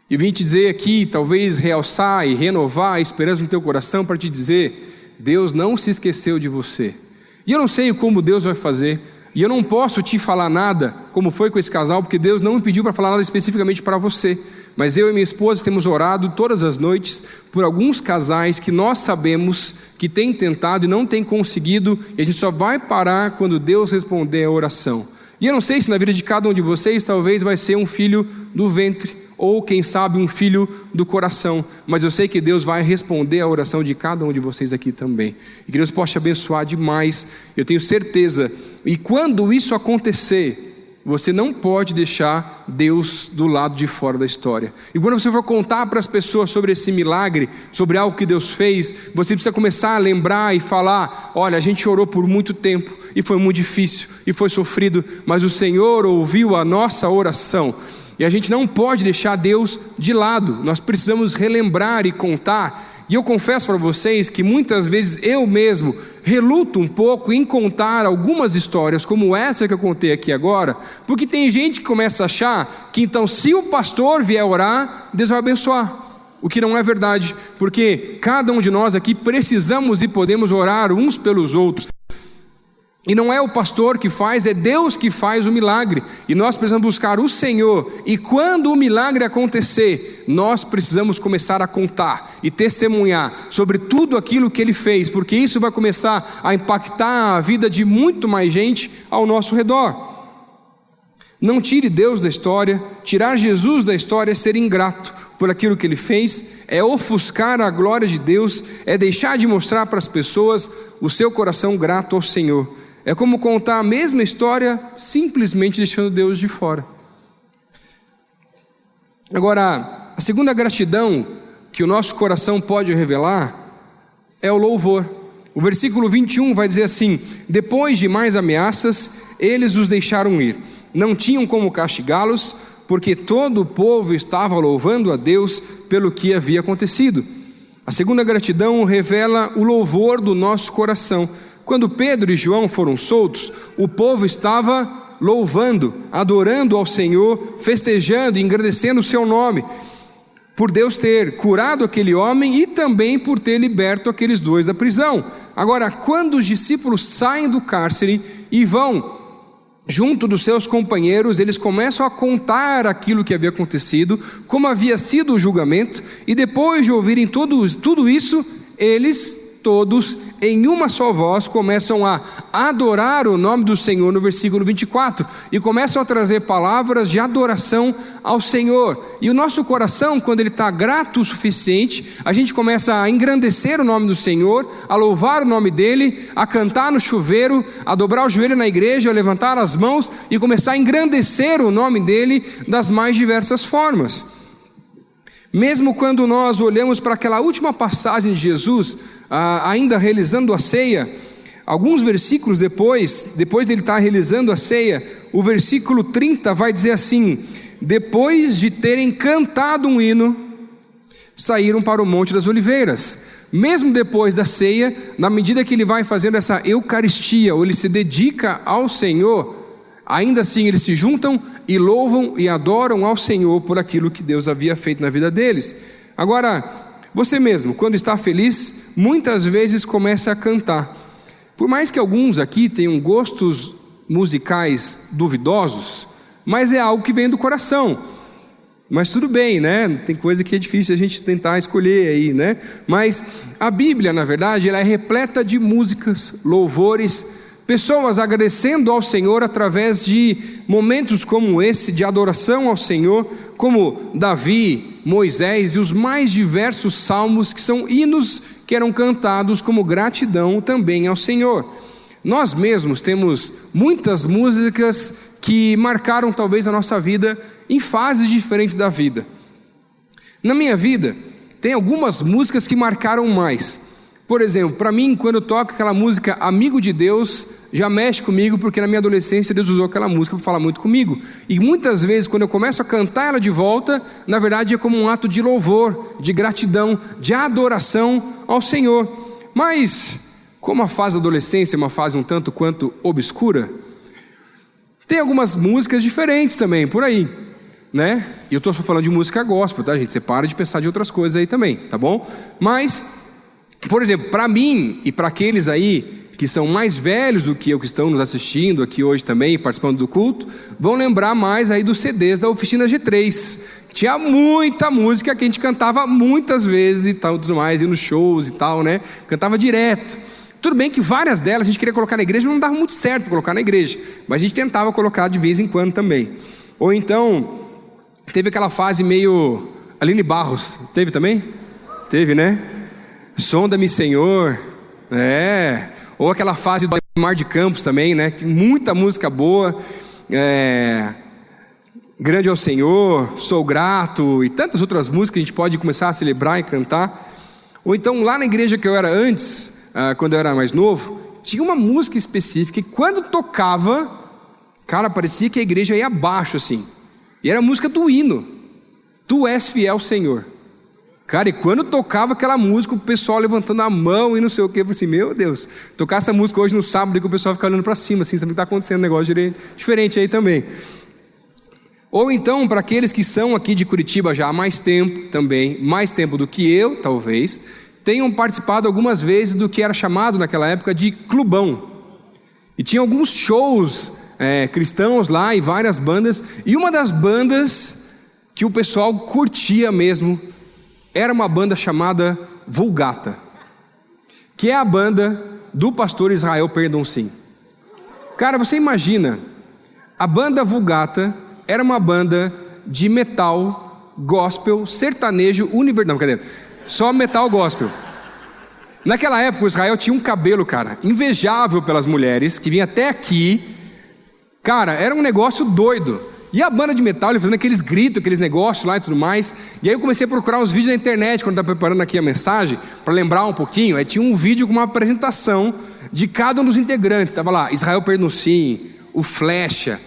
E vim te dizer aqui, talvez realçar e renovar a esperança no teu coração para te dizer: Deus não se esqueceu de você. E eu não sei como Deus vai fazer, e eu não posso te falar nada, como foi com esse casal, porque Deus não me pediu para falar nada especificamente para você. Mas eu e minha esposa temos orado todas as noites por alguns casais que nós sabemos que têm tentado e não têm conseguido, e a gente só vai parar quando Deus responder a oração. E eu não sei se na vida de cada um de vocês talvez vai ser um filho do ventre, ou quem sabe um filho do coração, mas eu sei que Deus vai responder a oração de cada um de vocês aqui também. E que Deus possa te abençoar demais, eu tenho certeza. E quando isso acontecer, você não pode deixar Deus do lado de fora da história. E quando você for contar para as pessoas sobre esse milagre, sobre algo que Deus fez, você precisa começar a lembrar e falar: olha, a gente orou por muito tempo e foi muito difícil e foi sofrido, mas o Senhor ouviu a nossa oração. E a gente não pode deixar Deus de lado, nós precisamos relembrar e contar e eu confesso para vocês que muitas vezes eu mesmo reluto um pouco em contar algumas histórias como essa que eu contei aqui agora, porque tem gente que começa a achar que então se o pastor vier orar, Deus vai abençoar. O que não é verdade, porque cada um de nós aqui precisamos e podemos orar uns pelos outros. E não é o pastor que faz, é Deus que faz o milagre. E nós precisamos buscar o Senhor. E quando o milagre acontecer, nós precisamos começar a contar e testemunhar sobre tudo aquilo que ele fez, porque isso vai começar a impactar a vida de muito mais gente ao nosso redor. Não tire Deus da história, tirar Jesus da história é ser ingrato por aquilo que ele fez, é ofuscar a glória de Deus, é deixar de mostrar para as pessoas o seu coração grato ao Senhor. É como contar a mesma história, simplesmente deixando Deus de fora. Agora, a segunda gratidão que o nosso coração pode revelar é o louvor. O versículo 21 vai dizer assim: Depois de mais ameaças, eles os deixaram ir. Não tinham como castigá-los, porque todo o povo estava louvando a Deus pelo que havia acontecido. A segunda gratidão revela o louvor do nosso coração. Quando Pedro e João foram soltos, o povo estava louvando, adorando ao Senhor, festejando e engrandecendo o seu nome, por Deus ter curado aquele homem e também por ter liberto aqueles dois da prisão. Agora, quando os discípulos saem do cárcere e vão junto dos seus companheiros, eles começam a contar aquilo que havia acontecido, como havia sido o julgamento, e depois de ouvirem tudo, tudo isso, eles todos em uma só voz começam a adorar o nome do Senhor no versículo 24 e começam a trazer palavras de adoração ao Senhor. E o nosso coração, quando ele está grato o suficiente, a gente começa a engrandecer o nome do Senhor, a louvar o nome dele, a cantar no chuveiro, a dobrar o joelho na igreja, a levantar as mãos e começar a engrandecer o nome dele das mais diversas formas. Mesmo quando nós olhamos para aquela última passagem de Jesus, ah, ainda realizando a ceia, alguns versículos depois, depois dele estar realizando a ceia, o versículo 30 vai dizer assim: Depois de terem cantado um hino, saíram para o Monte das Oliveiras. Mesmo depois da ceia, na medida que ele vai fazendo essa Eucaristia, ou ele se dedica ao Senhor, Ainda assim, eles se juntam e louvam e adoram ao Senhor por aquilo que Deus havia feito na vida deles. Agora, Você mesmo, quando está feliz, muitas vezes começa a cantar. Por mais que alguns aqui tenham gostos musicais duvidosos, mas é algo que vem do coração. Mas tudo bem, né? Tem coisa que é difícil a gente tentar escolher aí, né? Mas a Bíblia, na verdade, ela é repleta de músicas, louvores, pessoas agradecendo ao Senhor através de momentos como esse de adoração ao Senhor, como Davi, Moisés e os mais diversos salmos que são hinos que eram cantados como gratidão também ao Senhor. Nós mesmos temos muitas músicas que marcaram talvez a nossa vida em fases diferentes da vida. Na minha vida, tem algumas músicas que marcaram mais. Por exemplo, para mim, quando eu toco aquela música Amigo de Deus, já mexe comigo, porque na minha adolescência Deus usou aquela música para falar muito comigo. E muitas vezes, quando eu começo a cantar ela de volta, na verdade é como um ato de louvor, de gratidão, de adoração ao Senhor. Mas, como a fase da adolescência é uma fase um tanto quanto obscura, tem algumas músicas diferentes também por aí, né? E eu estou falando de música gospel, tá, gente? Você para de pensar de outras coisas aí também, tá bom? Mas, por exemplo, para mim e para aqueles aí que são mais velhos do que eu, que estão nos assistindo aqui hoje também, participando do culto, vão lembrar mais aí dos CDs da Oficina G3, tinha muita música que a gente cantava muitas vezes e tal, tudo mais, e nos shows e tal, né? Cantava direto. Tudo bem que várias delas a gente queria colocar na igreja, mas não dava muito certo colocar na igreja, mas a gente tentava colocar de vez em quando também. Ou então, teve aquela fase meio Aline Barros, teve também? Teve, né? Sonda-me, Senhor. É. Ou aquela fase do Mar de Campos também, né? Muita música boa. É. Grande é o Senhor, Sou Grato e tantas outras músicas que a gente pode começar a celebrar e cantar. Ou então lá na igreja que eu era antes, ah, quando eu era mais novo, tinha uma música específica e quando tocava, cara, parecia que a igreja ia abaixo assim. E era a música do hino. Tu és fiel, Senhor. Cara, e quando tocava aquela música, o pessoal levantando a mão e não sei o que, eu falei assim, meu Deus, tocar essa música hoje no sábado e que o pessoal fica olhando para cima, assim, sabe que está acontecendo um negócio diferente aí também. Ou então, para aqueles que são aqui de Curitiba já há mais tempo também, mais tempo do que eu, talvez, tenham participado algumas vezes do que era chamado naquela época de clubão. E tinha alguns shows é, cristãos lá e várias bandas, e uma das bandas que o pessoal curtia mesmo era uma banda chamada Vulgata, que é a banda do pastor Israel Sim. Cara, você imagina, a banda Vulgata era uma banda de metal, gospel, sertanejo, universal. Não, cadê? Só metal gospel. Naquela época, o Israel tinha um cabelo, cara, invejável pelas mulheres, que vinha até aqui. Cara, era um negócio doido. E a banda de metal, ele fazendo aqueles gritos, aqueles negócios lá e tudo mais. E aí eu comecei a procurar uns vídeos na internet, quando estava preparando aqui a mensagem, para lembrar um pouquinho. Aí tinha um vídeo com uma apresentação de cada um dos integrantes. Estava lá, Israel Pernucim, o Flecha,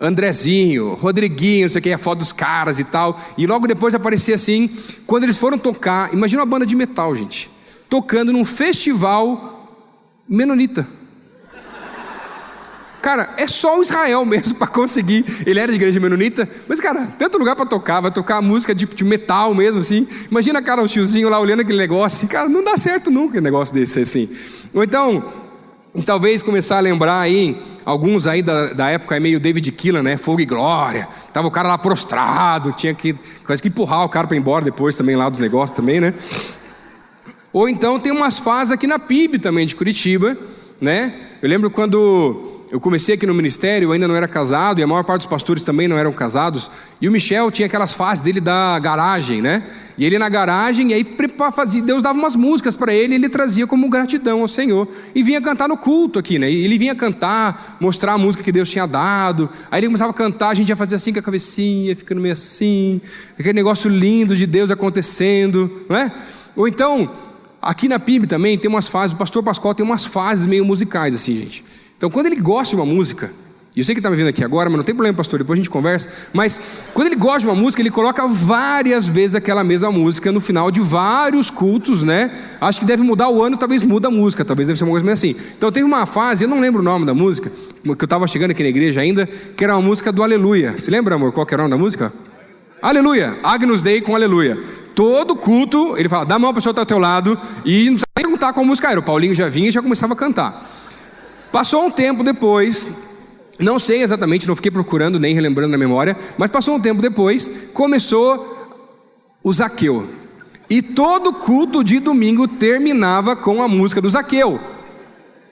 Andrezinho, Rodriguinho, não sei o que, a foto dos caras e tal. E logo depois aparecia assim, quando eles foram tocar, imagina uma banda de metal, gente, tocando num festival menonita. Cara, é só o Israel mesmo para conseguir. Ele era de igreja menonita, mas, cara, tanto lugar para tocar, vai tocar música de, de, metal mesmo, assim. Imagina, cara, o tiozinho lá olhando aquele negócio, cara, não dá certo nunca um negócio desse assim. Ou então, talvez começar a lembrar aí alguns aí da, da época é meio David Killan, né? Fogo e glória. Tava o cara lá prostrado, tinha que quase que empurrar o cara para ir embora depois também lá dos negócios também, né? Ou então tem umas fases aqui na PIB também de Curitiba, né? Eu lembro quando eu comecei aqui no ministério, eu ainda não era casado, e a maior parte dos pastores também não eram casados. E o Michel tinha aquelas fases dele da garagem, né? E ele na garagem, e aí fazia, Deus dava umas músicas para ele, e ele trazia como gratidão ao Senhor. E vinha cantar no culto aqui, né? E ele vinha cantar, mostrar a música que Deus tinha dado. Aí ele começava a cantar, a gente ia fazer assim com a cabecinha, ficando meio assim, aquele negócio lindo de Deus acontecendo, não é? Ou então, aqui na PIB também tem umas fases, o pastor Pascoal tem umas fases meio musicais, assim, gente. Então, quando ele gosta de uma música, e eu sei que está me vendo aqui agora, mas não tem problema, pastor, depois a gente conversa. Mas quando ele gosta de uma música, ele coloca várias vezes aquela mesma música no final de vários cultos, né? Acho que deve mudar o ano, talvez muda a música, talvez deve ser uma coisa meio assim. Então teve uma fase, eu não lembro o nome da música, que eu estava chegando aqui na igreja ainda, que era uma música do Aleluia. Você lembra, amor, qual que era o nome da música? Aleluia, Agnus Dei com Aleluia. todo culto, ele fala, dá a mão para a pessoa que está ao teu lado, e não precisa nem perguntar qual música era. O Paulinho já vinha e já começava a cantar. Passou um tempo depois, não sei exatamente, não fiquei procurando nem relembrando na memória, mas passou um tempo depois, começou o Zaqueu. E todo culto de domingo terminava com a música do Zaqueu.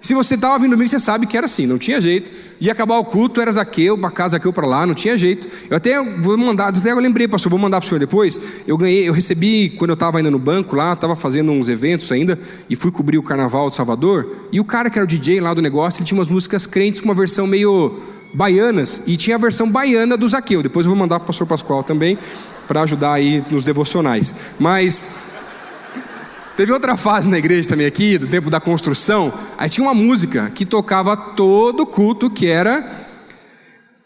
Se você estava ouvindo domingo, você sabe que era assim, não tinha jeito. Ia acabar o culto, era Zaqueu, para casa, Zaqueu para lá, não tinha jeito. Eu até vou mandar, até eu lembrei, pastor, vou mandar para o senhor depois. Eu ganhei, eu recebi, quando eu estava ainda no banco lá, estava fazendo uns eventos ainda, e fui cobrir o carnaval de Salvador. E o cara que era o DJ lá do negócio, ele tinha umas músicas crentes com uma versão meio baianas, e tinha a versão baiana do Zaqueu. Depois eu vou mandar para o pastor Pascoal também, para ajudar aí nos devocionais. Mas Teve outra fase na igreja também aqui, do tempo da construção, aí tinha uma música que tocava todo culto que era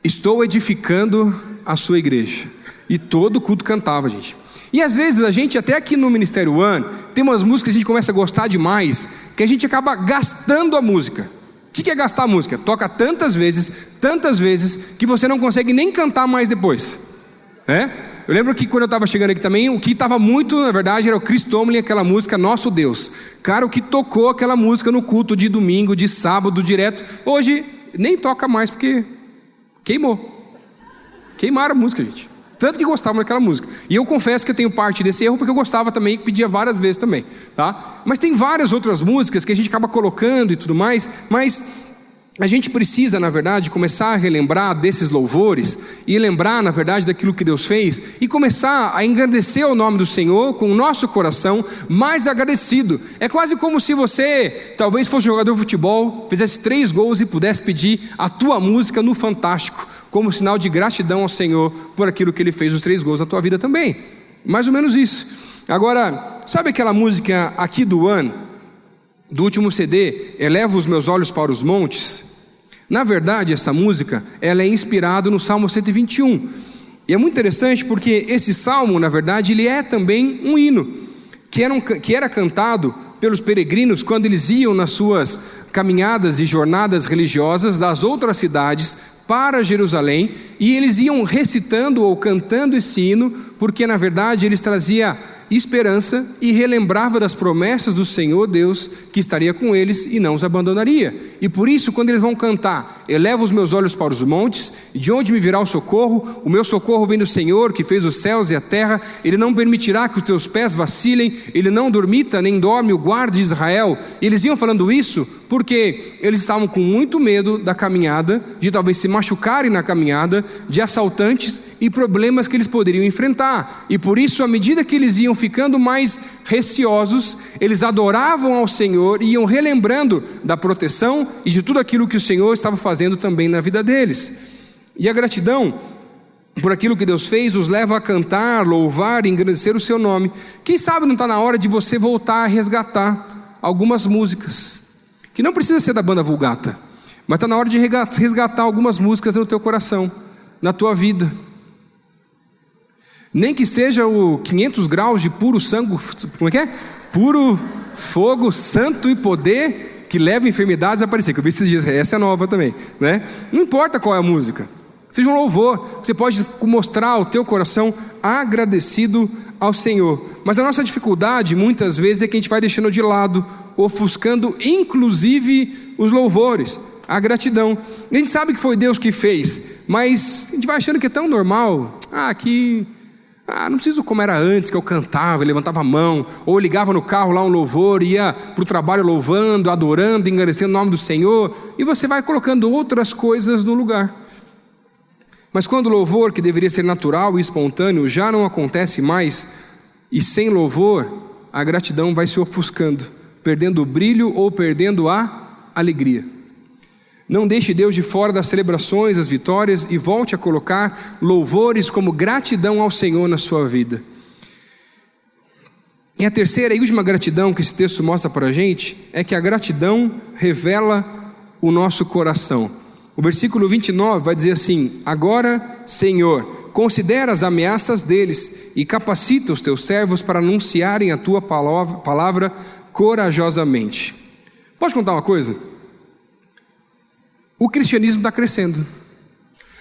Estou edificando a sua igreja. E todo culto cantava, gente. E às vezes a gente, até aqui no Ministério One, tem umas músicas que a gente começa a gostar demais, que a gente acaba gastando a música. O que é gastar a música? Toca tantas vezes, tantas vezes, que você não consegue nem cantar mais depois. É? Eu lembro que quando eu estava chegando aqui também, o que estava muito, na verdade, era o Chris Tomlin, aquela música Nosso Deus. Cara, o que tocou aquela música no culto de domingo, de sábado, direto, hoje nem toca mais porque queimou. Queimaram a música, gente. Tanto que gostavam daquela música. E eu confesso que eu tenho parte desse erro porque eu gostava também, pedia várias vezes também, tá? Mas tem várias outras músicas que a gente acaba colocando e tudo mais, mas a gente precisa, na verdade, começar a relembrar desses louvores e lembrar, na verdade, daquilo que Deus fez e começar a engrandecer o nome do Senhor com o nosso coração mais agradecido. É quase como se você, talvez fosse jogador de futebol, fizesse três gols e pudesse pedir a tua música no Fantástico, como sinal de gratidão ao Senhor por aquilo que Ele fez, os três gols na tua vida também. Mais ou menos isso. Agora, sabe aquela música aqui do ano? Do último CD, Eleva os meus olhos para os montes. Na verdade, essa música, ela é inspirada no Salmo 121. E é muito interessante porque esse salmo, na verdade, ele é também um hino, que era, um, que era cantado pelos peregrinos quando eles iam nas suas caminhadas e jornadas religiosas das outras cidades para Jerusalém, e eles iam recitando ou cantando esse hino, porque na verdade eles trazia esperança e relembrava das promessas do Senhor Deus que estaria com eles e não os abandonaria. E por isso, quando eles vão cantar, eleva os meus olhos para os montes, de onde me virá o socorro? O meu socorro vem do Senhor que fez os céus e a terra, ele não permitirá que os teus pés vacilem, ele não dormita nem dorme o guarda de Israel. E eles iam falando isso porque eles estavam com muito medo da caminhada, de talvez se machucarem na caminhada, de assaltantes e problemas que eles poderiam enfrentar. E por isso, à medida que eles iam ficando mais receosos, eles adoravam ao Senhor e iam relembrando da proteção e de tudo aquilo que o Senhor estava fazendo também na vida deles. E a gratidão por aquilo que Deus fez os leva a cantar, louvar engrandecer o seu nome. Quem sabe não está na hora de você voltar a resgatar algumas músicas que não precisa ser da banda Vulgata, mas está na hora de resgatar algumas músicas no teu coração, na tua vida. Nem que seja o 500 graus de puro sangue, como é que é? Puro fogo, santo e poder que leva enfermidades a aparecer. Que eu vi esses dias, essa é nova também, né? Não importa qual é a música, seja um louvor, você pode mostrar o teu coração agradecido ao Senhor. Mas a nossa dificuldade muitas vezes é que a gente vai deixando de lado ofuscando inclusive os louvores, a gratidão. A gente sabe que foi Deus que fez, mas a gente vai achando que é tão normal. Ah, aqui. Ah, não preciso como era antes, que eu cantava, levantava a mão, ou ligava no carro lá um louvor, ia para o trabalho louvando, adorando, engrandecendo o nome do Senhor, e você vai colocando outras coisas no lugar. Mas quando o louvor, que deveria ser natural e espontâneo, já não acontece mais, e sem louvor, a gratidão vai se ofuscando perdendo o brilho ou perdendo a alegria. Não deixe Deus de fora das celebrações, das vitórias e volte a colocar louvores como gratidão ao Senhor na sua vida. E a terceira e última gratidão que esse texto mostra para a gente é que a gratidão revela o nosso coração. O versículo 29 vai dizer assim: Agora, Senhor, considera as ameaças deles e capacita os teus servos para anunciarem a tua palavra corajosamente. Posso contar uma coisa? O cristianismo está crescendo.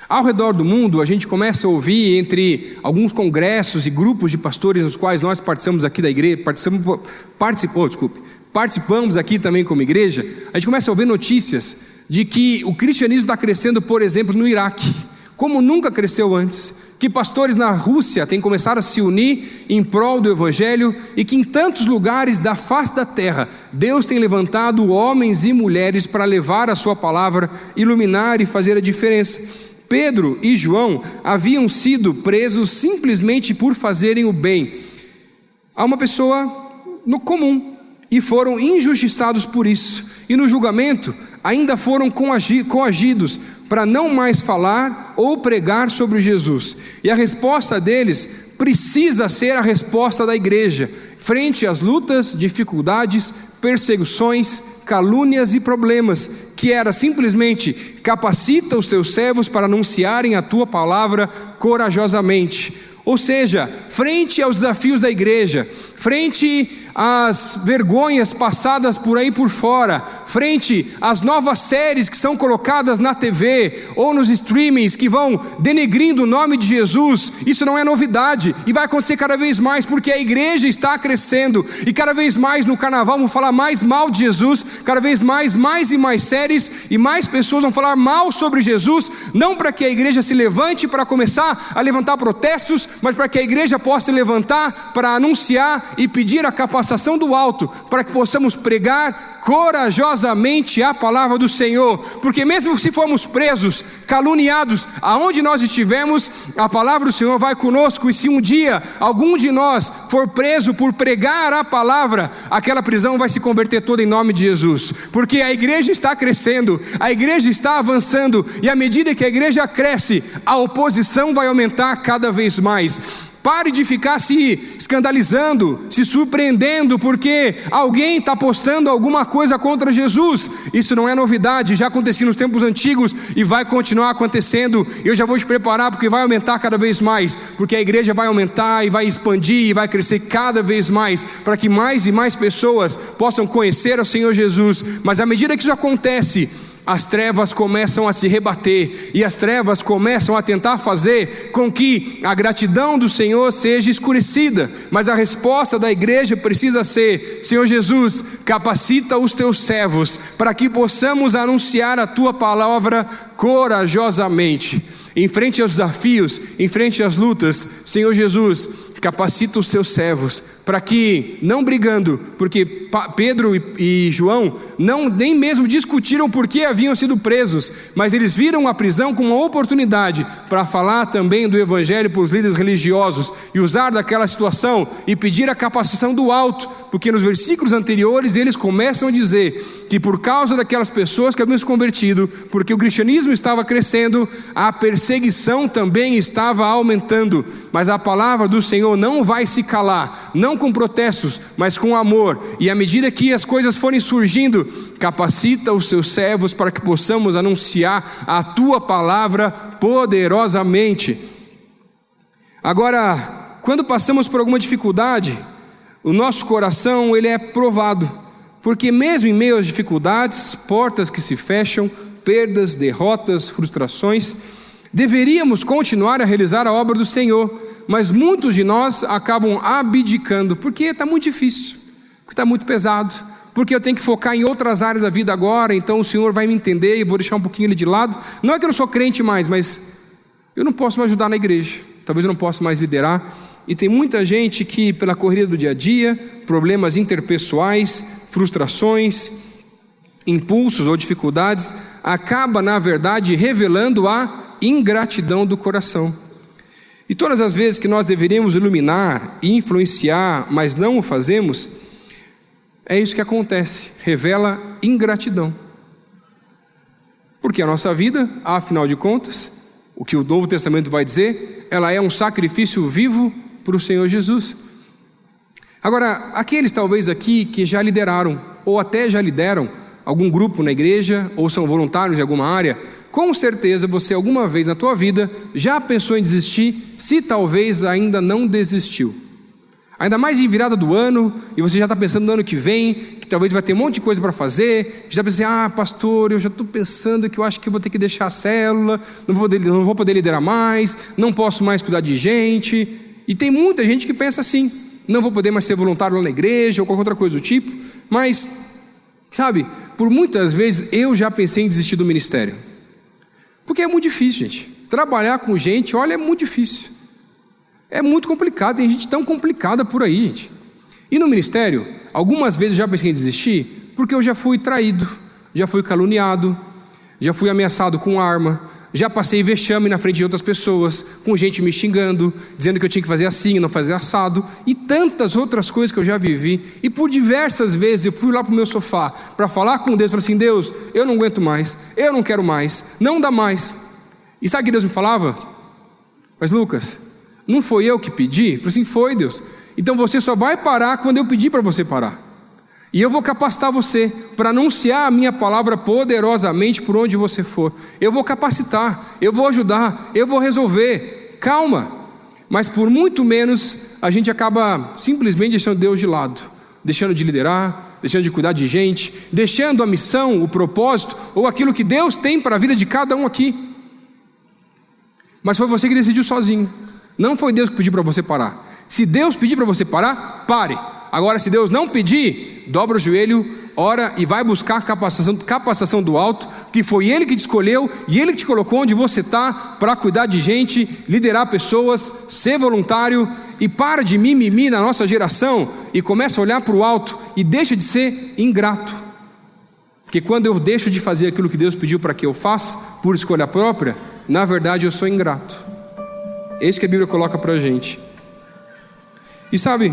Ao redor do mundo, a gente começa a ouvir entre alguns congressos e grupos de pastores nos quais nós participamos aqui da igreja, participamos, participou, desculpe, participamos aqui também como igreja, a gente começa a ouvir notícias de que o cristianismo está crescendo, por exemplo, no Iraque, como nunca cresceu antes, que pastores na Rússia têm começado a se unir em prol do Evangelho e que em tantos lugares da face da terra Deus tem levantado homens e mulheres para levar a Sua palavra, iluminar e fazer a diferença. Pedro e João haviam sido presos simplesmente por fazerem o bem a uma pessoa no comum e foram injustiçados por isso. E no julgamento ainda foram coagidos para não mais falar ou pregar sobre Jesus. E a resposta deles precisa ser a resposta da igreja, frente às lutas, dificuldades, perseguições, calúnias e problemas que era simplesmente capacita os teus servos para anunciarem a tua palavra corajosamente. Ou seja, frente aos desafios da igreja, frente as vergonhas passadas por aí por fora, frente às novas séries que são colocadas na TV ou nos streamings que vão denegrindo o nome de Jesus, isso não é novidade e vai acontecer cada vez mais porque a igreja está crescendo e cada vez mais no carnaval vão falar mais mal de Jesus, cada vez mais, mais e mais séries e mais pessoas vão falar mal sobre Jesus, não para que a igreja se levante para começar a levantar protestos, mas para que a igreja possa levantar para anunciar e pedir a capacidade capacitação do alto, para que possamos pregar corajosamente a palavra do Senhor, porque mesmo se formos presos, caluniados, aonde nós estivermos, a palavra do Senhor vai conosco, e se um dia algum de nós for preso por pregar a palavra, aquela prisão vai se converter toda em nome de Jesus, porque a igreja está crescendo, a igreja está avançando, e à medida que a igreja cresce, a oposição vai aumentar cada vez mais. Pare de ficar se escandalizando, se surpreendendo, porque alguém está postando alguma coisa contra Jesus. Isso não é novidade, já acontecia nos tempos antigos e vai continuar acontecendo. Eu já vou te preparar porque vai aumentar cada vez mais, porque a igreja vai aumentar e vai expandir e vai crescer cada vez mais, para que mais e mais pessoas possam conhecer o Senhor Jesus. Mas à medida que isso acontece, as trevas começam a se rebater e as trevas começam a tentar fazer com que a gratidão do Senhor seja escurecida, mas a resposta da igreja precisa ser: Senhor Jesus, capacita os teus servos para que possamos anunciar a tua palavra corajosamente. Em frente aos desafios, em frente às lutas, Senhor Jesus, capacita os teus servos para que, não brigando, porque Pedro e João não nem mesmo discutiram por que haviam sido presos, mas eles viram a prisão como uma oportunidade para falar também do evangelho para os líderes religiosos e usar daquela situação e pedir a capacitação do alto, porque nos versículos anteriores eles começam a dizer que por causa daquelas pessoas que haviam se convertido, porque o cristianismo estava crescendo, a perseguição também estava aumentando, mas a palavra do Senhor não vai se calar, não com protestos, mas com amor. E à medida que as coisas forem surgindo, capacita os seus servos para que possamos anunciar a tua palavra poderosamente. Agora, quando passamos por alguma dificuldade, o nosso coração ele é provado, porque mesmo em meio às dificuldades, portas que se fecham, perdas, derrotas, frustrações, deveríamos continuar a realizar a obra do Senhor mas muitos de nós acabam abdicando, porque está muito difícil, porque está muito pesado, porque eu tenho que focar em outras áreas da vida agora, então o Senhor vai me entender e vou deixar um pouquinho ele de lado. Não é que eu não sou crente mais, mas eu não posso mais ajudar na igreja, talvez eu não possa mais liderar. E tem muita gente que, pela corrida do dia a dia, problemas interpessoais, frustrações, impulsos ou dificuldades, acaba, na verdade, revelando a ingratidão do coração. E todas as vezes que nós deveríamos iluminar e influenciar, mas não o fazemos, é isso que acontece, revela ingratidão. Porque a nossa vida, afinal de contas, o que o Novo Testamento vai dizer, ela é um sacrifício vivo para o Senhor Jesus. Agora, aqueles talvez aqui que já lideraram, ou até já lideram, algum grupo na igreja, ou são voluntários em alguma área, com certeza você alguma vez na tua vida já pensou em desistir, se talvez ainda não desistiu. Ainda mais em virada do ano, e você já está pensando no ano que vem, que talvez vai ter um monte de coisa para fazer. Já está pensando, ah, pastor, eu já estou pensando que eu acho que vou ter que deixar a célula, não vou, não vou poder liderar mais, não posso mais cuidar de gente. E tem muita gente que pensa assim: não vou poder mais ser voluntário lá na igreja ou qualquer outra coisa do tipo. Mas, sabe, por muitas vezes eu já pensei em desistir do ministério. Porque é muito difícil, gente. Trabalhar com gente, olha, é muito difícil. É muito complicado, tem gente tão complicada por aí, gente. E no ministério, algumas vezes eu já pensei em desistir, porque eu já fui traído, já fui caluniado, já fui ameaçado com arma, já passei vexame na frente de outras pessoas, com gente me xingando, dizendo que eu tinha que fazer assim, não fazer assado, e tantas outras coisas que eu já vivi. E por diversas vezes eu fui lá para o meu sofá para falar com Deus, falei assim: Deus, eu não aguento mais, eu não quero mais, não dá mais. E sabe o que Deus me falava? Mas Lucas, não foi eu que pedi? Falei assim: foi Deus. Então você só vai parar quando eu pedir para você parar. E eu vou capacitar você para anunciar a minha palavra poderosamente por onde você for. Eu vou capacitar, eu vou ajudar, eu vou resolver. Calma. Mas por muito menos a gente acaba simplesmente deixando Deus de lado, deixando de liderar, deixando de cuidar de gente, deixando a missão, o propósito ou aquilo que Deus tem para a vida de cada um aqui. Mas foi você que decidiu sozinho. Não foi Deus que pediu para você parar. Se Deus pedir para você parar, pare. Agora, se Deus não pedir, dobra o joelho, ora e vai buscar capacitação, capacitação do alto, que foi Ele que te escolheu e Ele que te colocou onde você está para cuidar de gente, liderar pessoas, ser voluntário e para de mimimi na nossa geração e começa a olhar para o alto e deixa de ser ingrato. Porque quando eu deixo de fazer aquilo que Deus pediu para que eu faça, por escolha própria, na verdade eu sou ingrato. Isso que a Bíblia coloca para a gente. E sabe,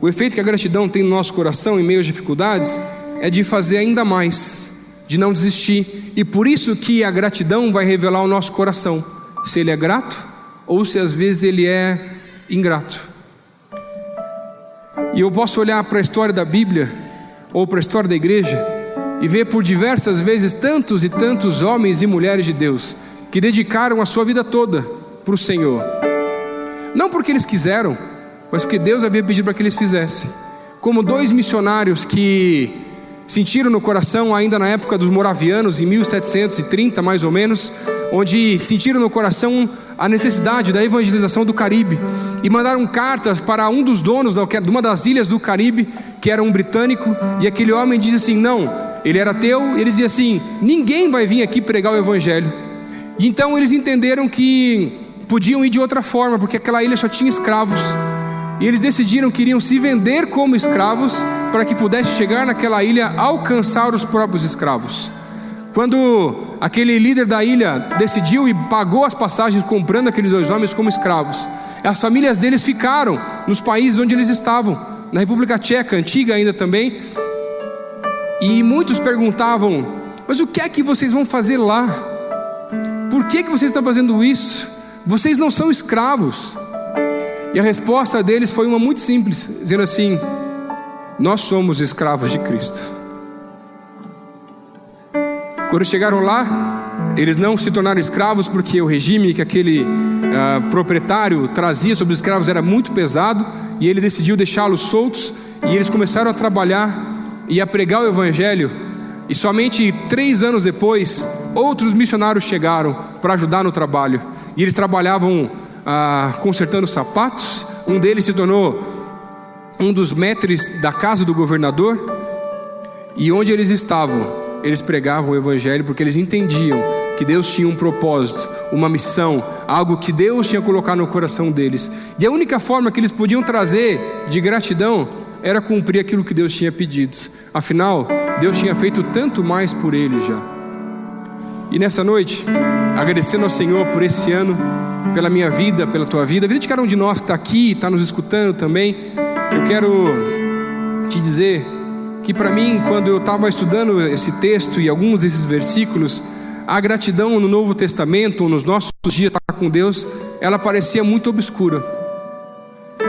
o efeito que a gratidão tem no nosso coração em meio às dificuldades é de fazer ainda mais, de não desistir. E por isso que a gratidão vai revelar o nosso coração, se ele é grato ou se às vezes ele é ingrato. E eu posso olhar para a história da Bíblia ou para a história da igreja e ver por diversas vezes tantos e tantos homens e mulheres de Deus que dedicaram a sua vida toda para o Senhor. Não porque eles quiseram, mas porque Deus havia pedido para que eles fizessem. Como dois missionários que sentiram no coração, ainda na época dos moravianos, em 1730 mais ou menos, onde sentiram no coração a necessidade da evangelização do Caribe e mandaram cartas para um dos donos de uma das ilhas do Caribe, que era um britânico, e aquele homem disse assim: Não, ele era ateu, e ele dizia assim: Ninguém vai vir aqui pregar o Evangelho. E então eles entenderam que podiam ir de outra forma, porque aquela ilha só tinha escravos. E eles decidiram que iriam se vender como escravos para que pudesse chegar naquela ilha alcançar os próprios escravos. Quando aquele líder da ilha decidiu e pagou as passagens comprando aqueles dois homens como escravos, as famílias deles ficaram nos países onde eles estavam, na República Tcheca, antiga ainda também. E muitos perguntavam: Mas o que é que vocês vão fazer lá? Por que, que vocês estão fazendo isso? Vocês não são escravos. E a resposta deles foi uma muito simples, dizendo assim: Nós somos escravos de Cristo. Quando chegaram lá, eles não se tornaram escravos porque o regime que aquele uh, proprietário trazia sobre os escravos era muito pesado e ele decidiu deixá-los soltos e eles começaram a trabalhar e a pregar o evangelho. E somente três anos depois, outros missionários chegaram para ajudar no trabalho e eles trabalhavam ah, consertando sapatos. Um deles se tornou um dos mestres da casa do governador. E onde eles estavam, eles pregavam o evangelho porque eles entendiam que Deus tinha um propósito, uma missão, algo que Deus tinha colocado no coração deles. E a única forma que eles podiam trazer de gratidão era cumprir aquilo que Deus tinha pedido. Afinal, Deus tinha feito tanto mais por eles já. E nessa noite, agradecendo ao Senhor por esse ano, pela minha vida, pela tua vida, a vida de cada um de nós que está aqui, está nos escutando também. Eu quero te dizer que para mim, quando eu estava estudando esse texto e alguns desses versículos, a gratidão no Novo Testamento, nos nossos dias estar com Deus, ela parecia muito obscura.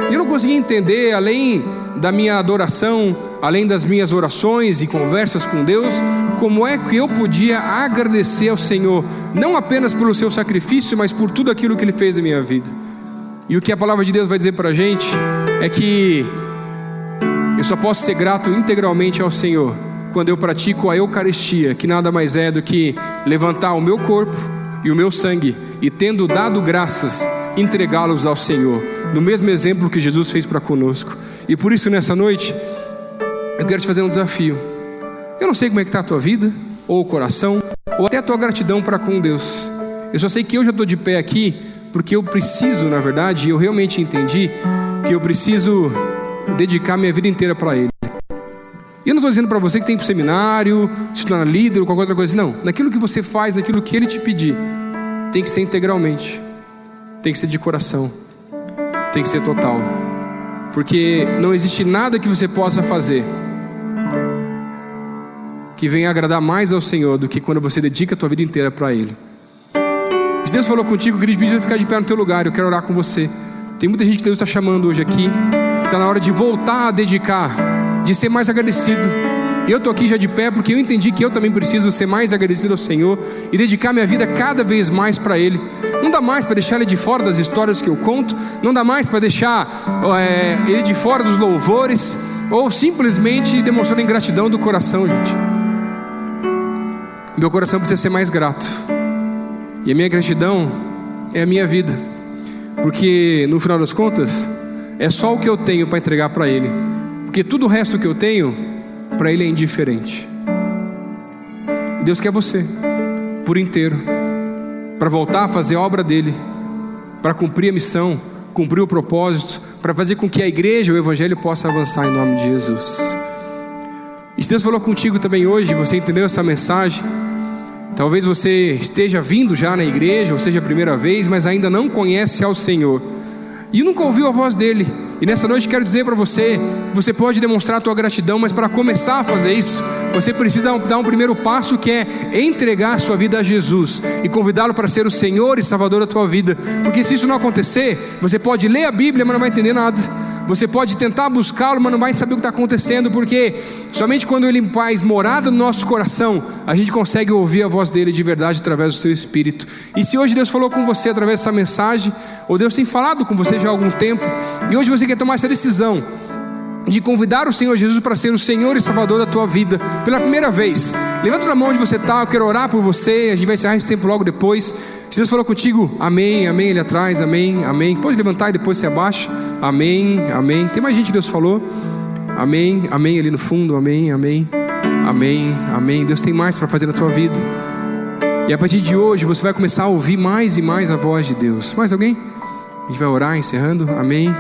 E eu não conseguia entender, além da minha adoração, além das minhas orações e conversas com Deus, como é que eu podia agradecer ao Senhor, não apenas pelo seu sacrifício, mas por tudo aquilo que Ele fez na minha vida. E o que a palavra de Deus vai dizer para a gente é que eu só posso ser grato integralmente ao Senhor quando eu pratico a Eucaristia, que nada mais é do que levantar o meu corpo e o meu sangue e, tendo dado graças, entregá-los ao Senhor, no mesmo exemplo que Jesus fez para conosco. E por isso, nessa noite, eu quero te fazer um desafio. Eu não sei como é que está a tua vida, ou o coração, ou até a tua gratidão para com Deus. Eu só sei que eu já estou de pé aqui, porque eu preciso, na verdade, eu realmente entendi que eu preciso dedicar minha vida inteira para Ele. E eu não estou dizendo para você que tem que ir para seminário, se tornar líder ou qualquer outra coisa. Não, naquilo que você faz, naquilo que Ele te pedir, tem que ser integralmente, tem que ser de coração, tem que ser total. Porque não existe nada que você possa fazer que venha agradar mais ao Senhor do que quando você dedica a tua vida inteira para Ele. Se Deus falou contigo, querido, pediu ficar de pé no teu lugar, eu quero orar com você. Tem muita gente que Deus está chamando hoje aqui, está na hora de voltar a dedicar, de ser mais agradecido. Eu estou aqui já de pé porque eu entendi que eu também preciso ser mais agradecido ao Senhor e dedicar minha vida cada vez mais para Ele. Não dá mais para deixar Ele de fora das histórias que eu conto, não dá mais para deixar é, Ele de fora dos louvores, ou simplesmente demonstrando ingratidão do coração, gente. Meu coração precisa ser mais grato, e a minha gratidão é a minha vida, porque no final das contas, é só o que eu tenho para entregar para Ele, porque tudo o resto que eu tenho para Ele é indiferente. Deus quer você por inteiro, para voltar a fazer a obra dele, para cumprir a missão, cumprir o propósito, para fazer com que a igreja, o evangelho possa avançar em nome de Jesus. E se Deus falou contigo também hoje, você entendeu essa mensagem? Talvez você esteja vindo já na igreja, ou seja a primeira vez, mas ainda não conhece ao Senhor e nunca ouviu a voz dele. E nessa noite quero dizer para você, você pode demonstrar a tua gratidão, mas para começar a fazer isso, você precisa dar um primeiro passo que é entregar a sua vida a Jesus e convidá-lo para ser o Senhor e Salvador da tua vida. Porque se isso não acontecer, você pode ler a Bíblia, mas não vai entender nada. Você pode tentar buscá-lo, mas não vai saber o que está acontecendo, porque somente quando ele faz morada no nosso coração, a gente consegue ouvir a voz dele de verdade através do seu espírito. E se hoje Deus falou com você através dessa mensagem, ou Deus tem falado com você já há algum tempo, e hoje você quer tomar essa decisão, de convidar o Senhor Jesus para ser o Senhor e Salvador da tua vida pela primeira vez. Levanta a mão onde você está, eu quero orar por você. A gente vai encerrar esse tempo logo depois. Se Deus falou contigo, amém, amém, ele atrás, amém, amém. Pode levantar e depois se abaixa, amém, amém. Tem mais gente que Deus falou, amém, amém, ali no fundo, amém, amém, amém, amém. Deus tem mais para fazer na tua vida. E a partir de hoje você vai começar a ouvir mais e mais a voz de Deus. Mais alguém? A gente vai orar encerrando, amém,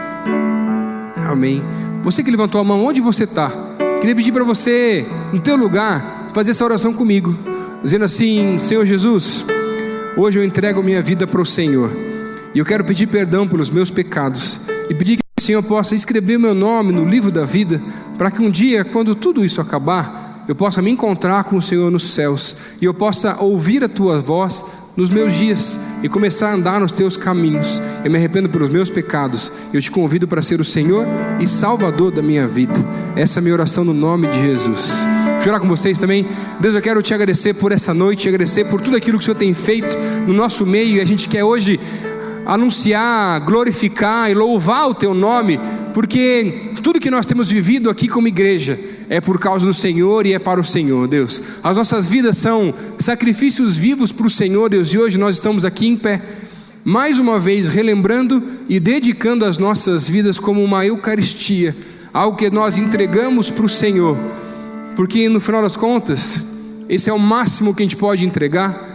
amém. Você que levantou a mão, onde você está? Queria pedir para você, no teu lugar, fazer essa oração comigo, dizendo assim: Senhor Jesus, hoje eu entrego minha vida para o Senhor, e eu quero pedir perdão pelos meus pecados, e pedir que o Senhor possa escrever meu nome no livro da vida, para que um dia, quando tudo isso acabar, eu possa me encontrar com o Senhor nos céus, e eu possa ouvir a tua voz nos meus dias e começar a andar nos teus caminhos. Eu me arrependo pelos meus pecados. Eu te convido para ser o Senhor e Salvador da minha vida. Essa é a minha oração no nome de Jesus. Chorar com vocês também. Deus, eu quero te agradecer por essa noite, te agradecer por tudo aquilo que o Senhor tem feito no nosso meio. E a gente quer hoje anunciar, glorificar e louvar o teu nome, porque tudo que nós temos vivido aqui como igreja é por causa do Senhor e é para o Senhor, Deus. As nossas vidas são sacrifícios vivos para o Senhor, Deus, e hoje nós estamos aqui em pé, mais uma vez relembrando e dedicando as nossas vidas como uma Eucaristia, algo que nós entregamos para o Senhor, porque no final das contas, esse é o máximo que a gente pode entregar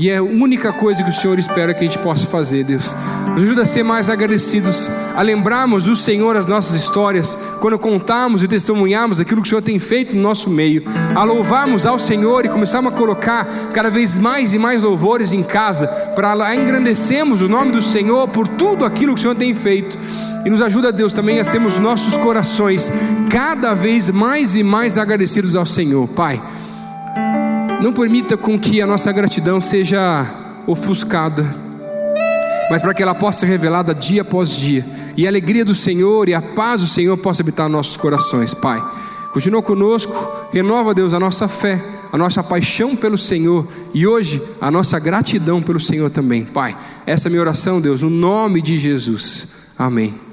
e é a única coisa que o Senhor espera que a gente possa fazer, Deus. Nos ajuda a ser mais agradecidos, a lembrarmos do Senhor as nossas histórias, quando contarmos e testemunharmos aquilo que o Senhor tem feito no nosso meio, a louvarmos ao Senhor e começarmos a colocar cada vez mais e mais louvores em casa, para engrandecermos o nome do Senhor por tudo aquilo que o Senhor tem feito. E nos ajuda, Deus, também a sermos nossos corações cada vez mais e mais agradecidos ao Senhor, Pai. Não permita com que a nossa gratidão seja ofuscada, mas para que ela possa ser revelada dia após dia, e a alegria do Senhor e a paz do Senhor possa habitar nossos corações, Pai. Continua conosco, renova, Deus, a nossa fé, a nossa paixão pelo Senhor e hoje a nossa gratidão pelo Senhor também, Pai. Essa é a minha oração, Deus, no nome de Jesus. Amém.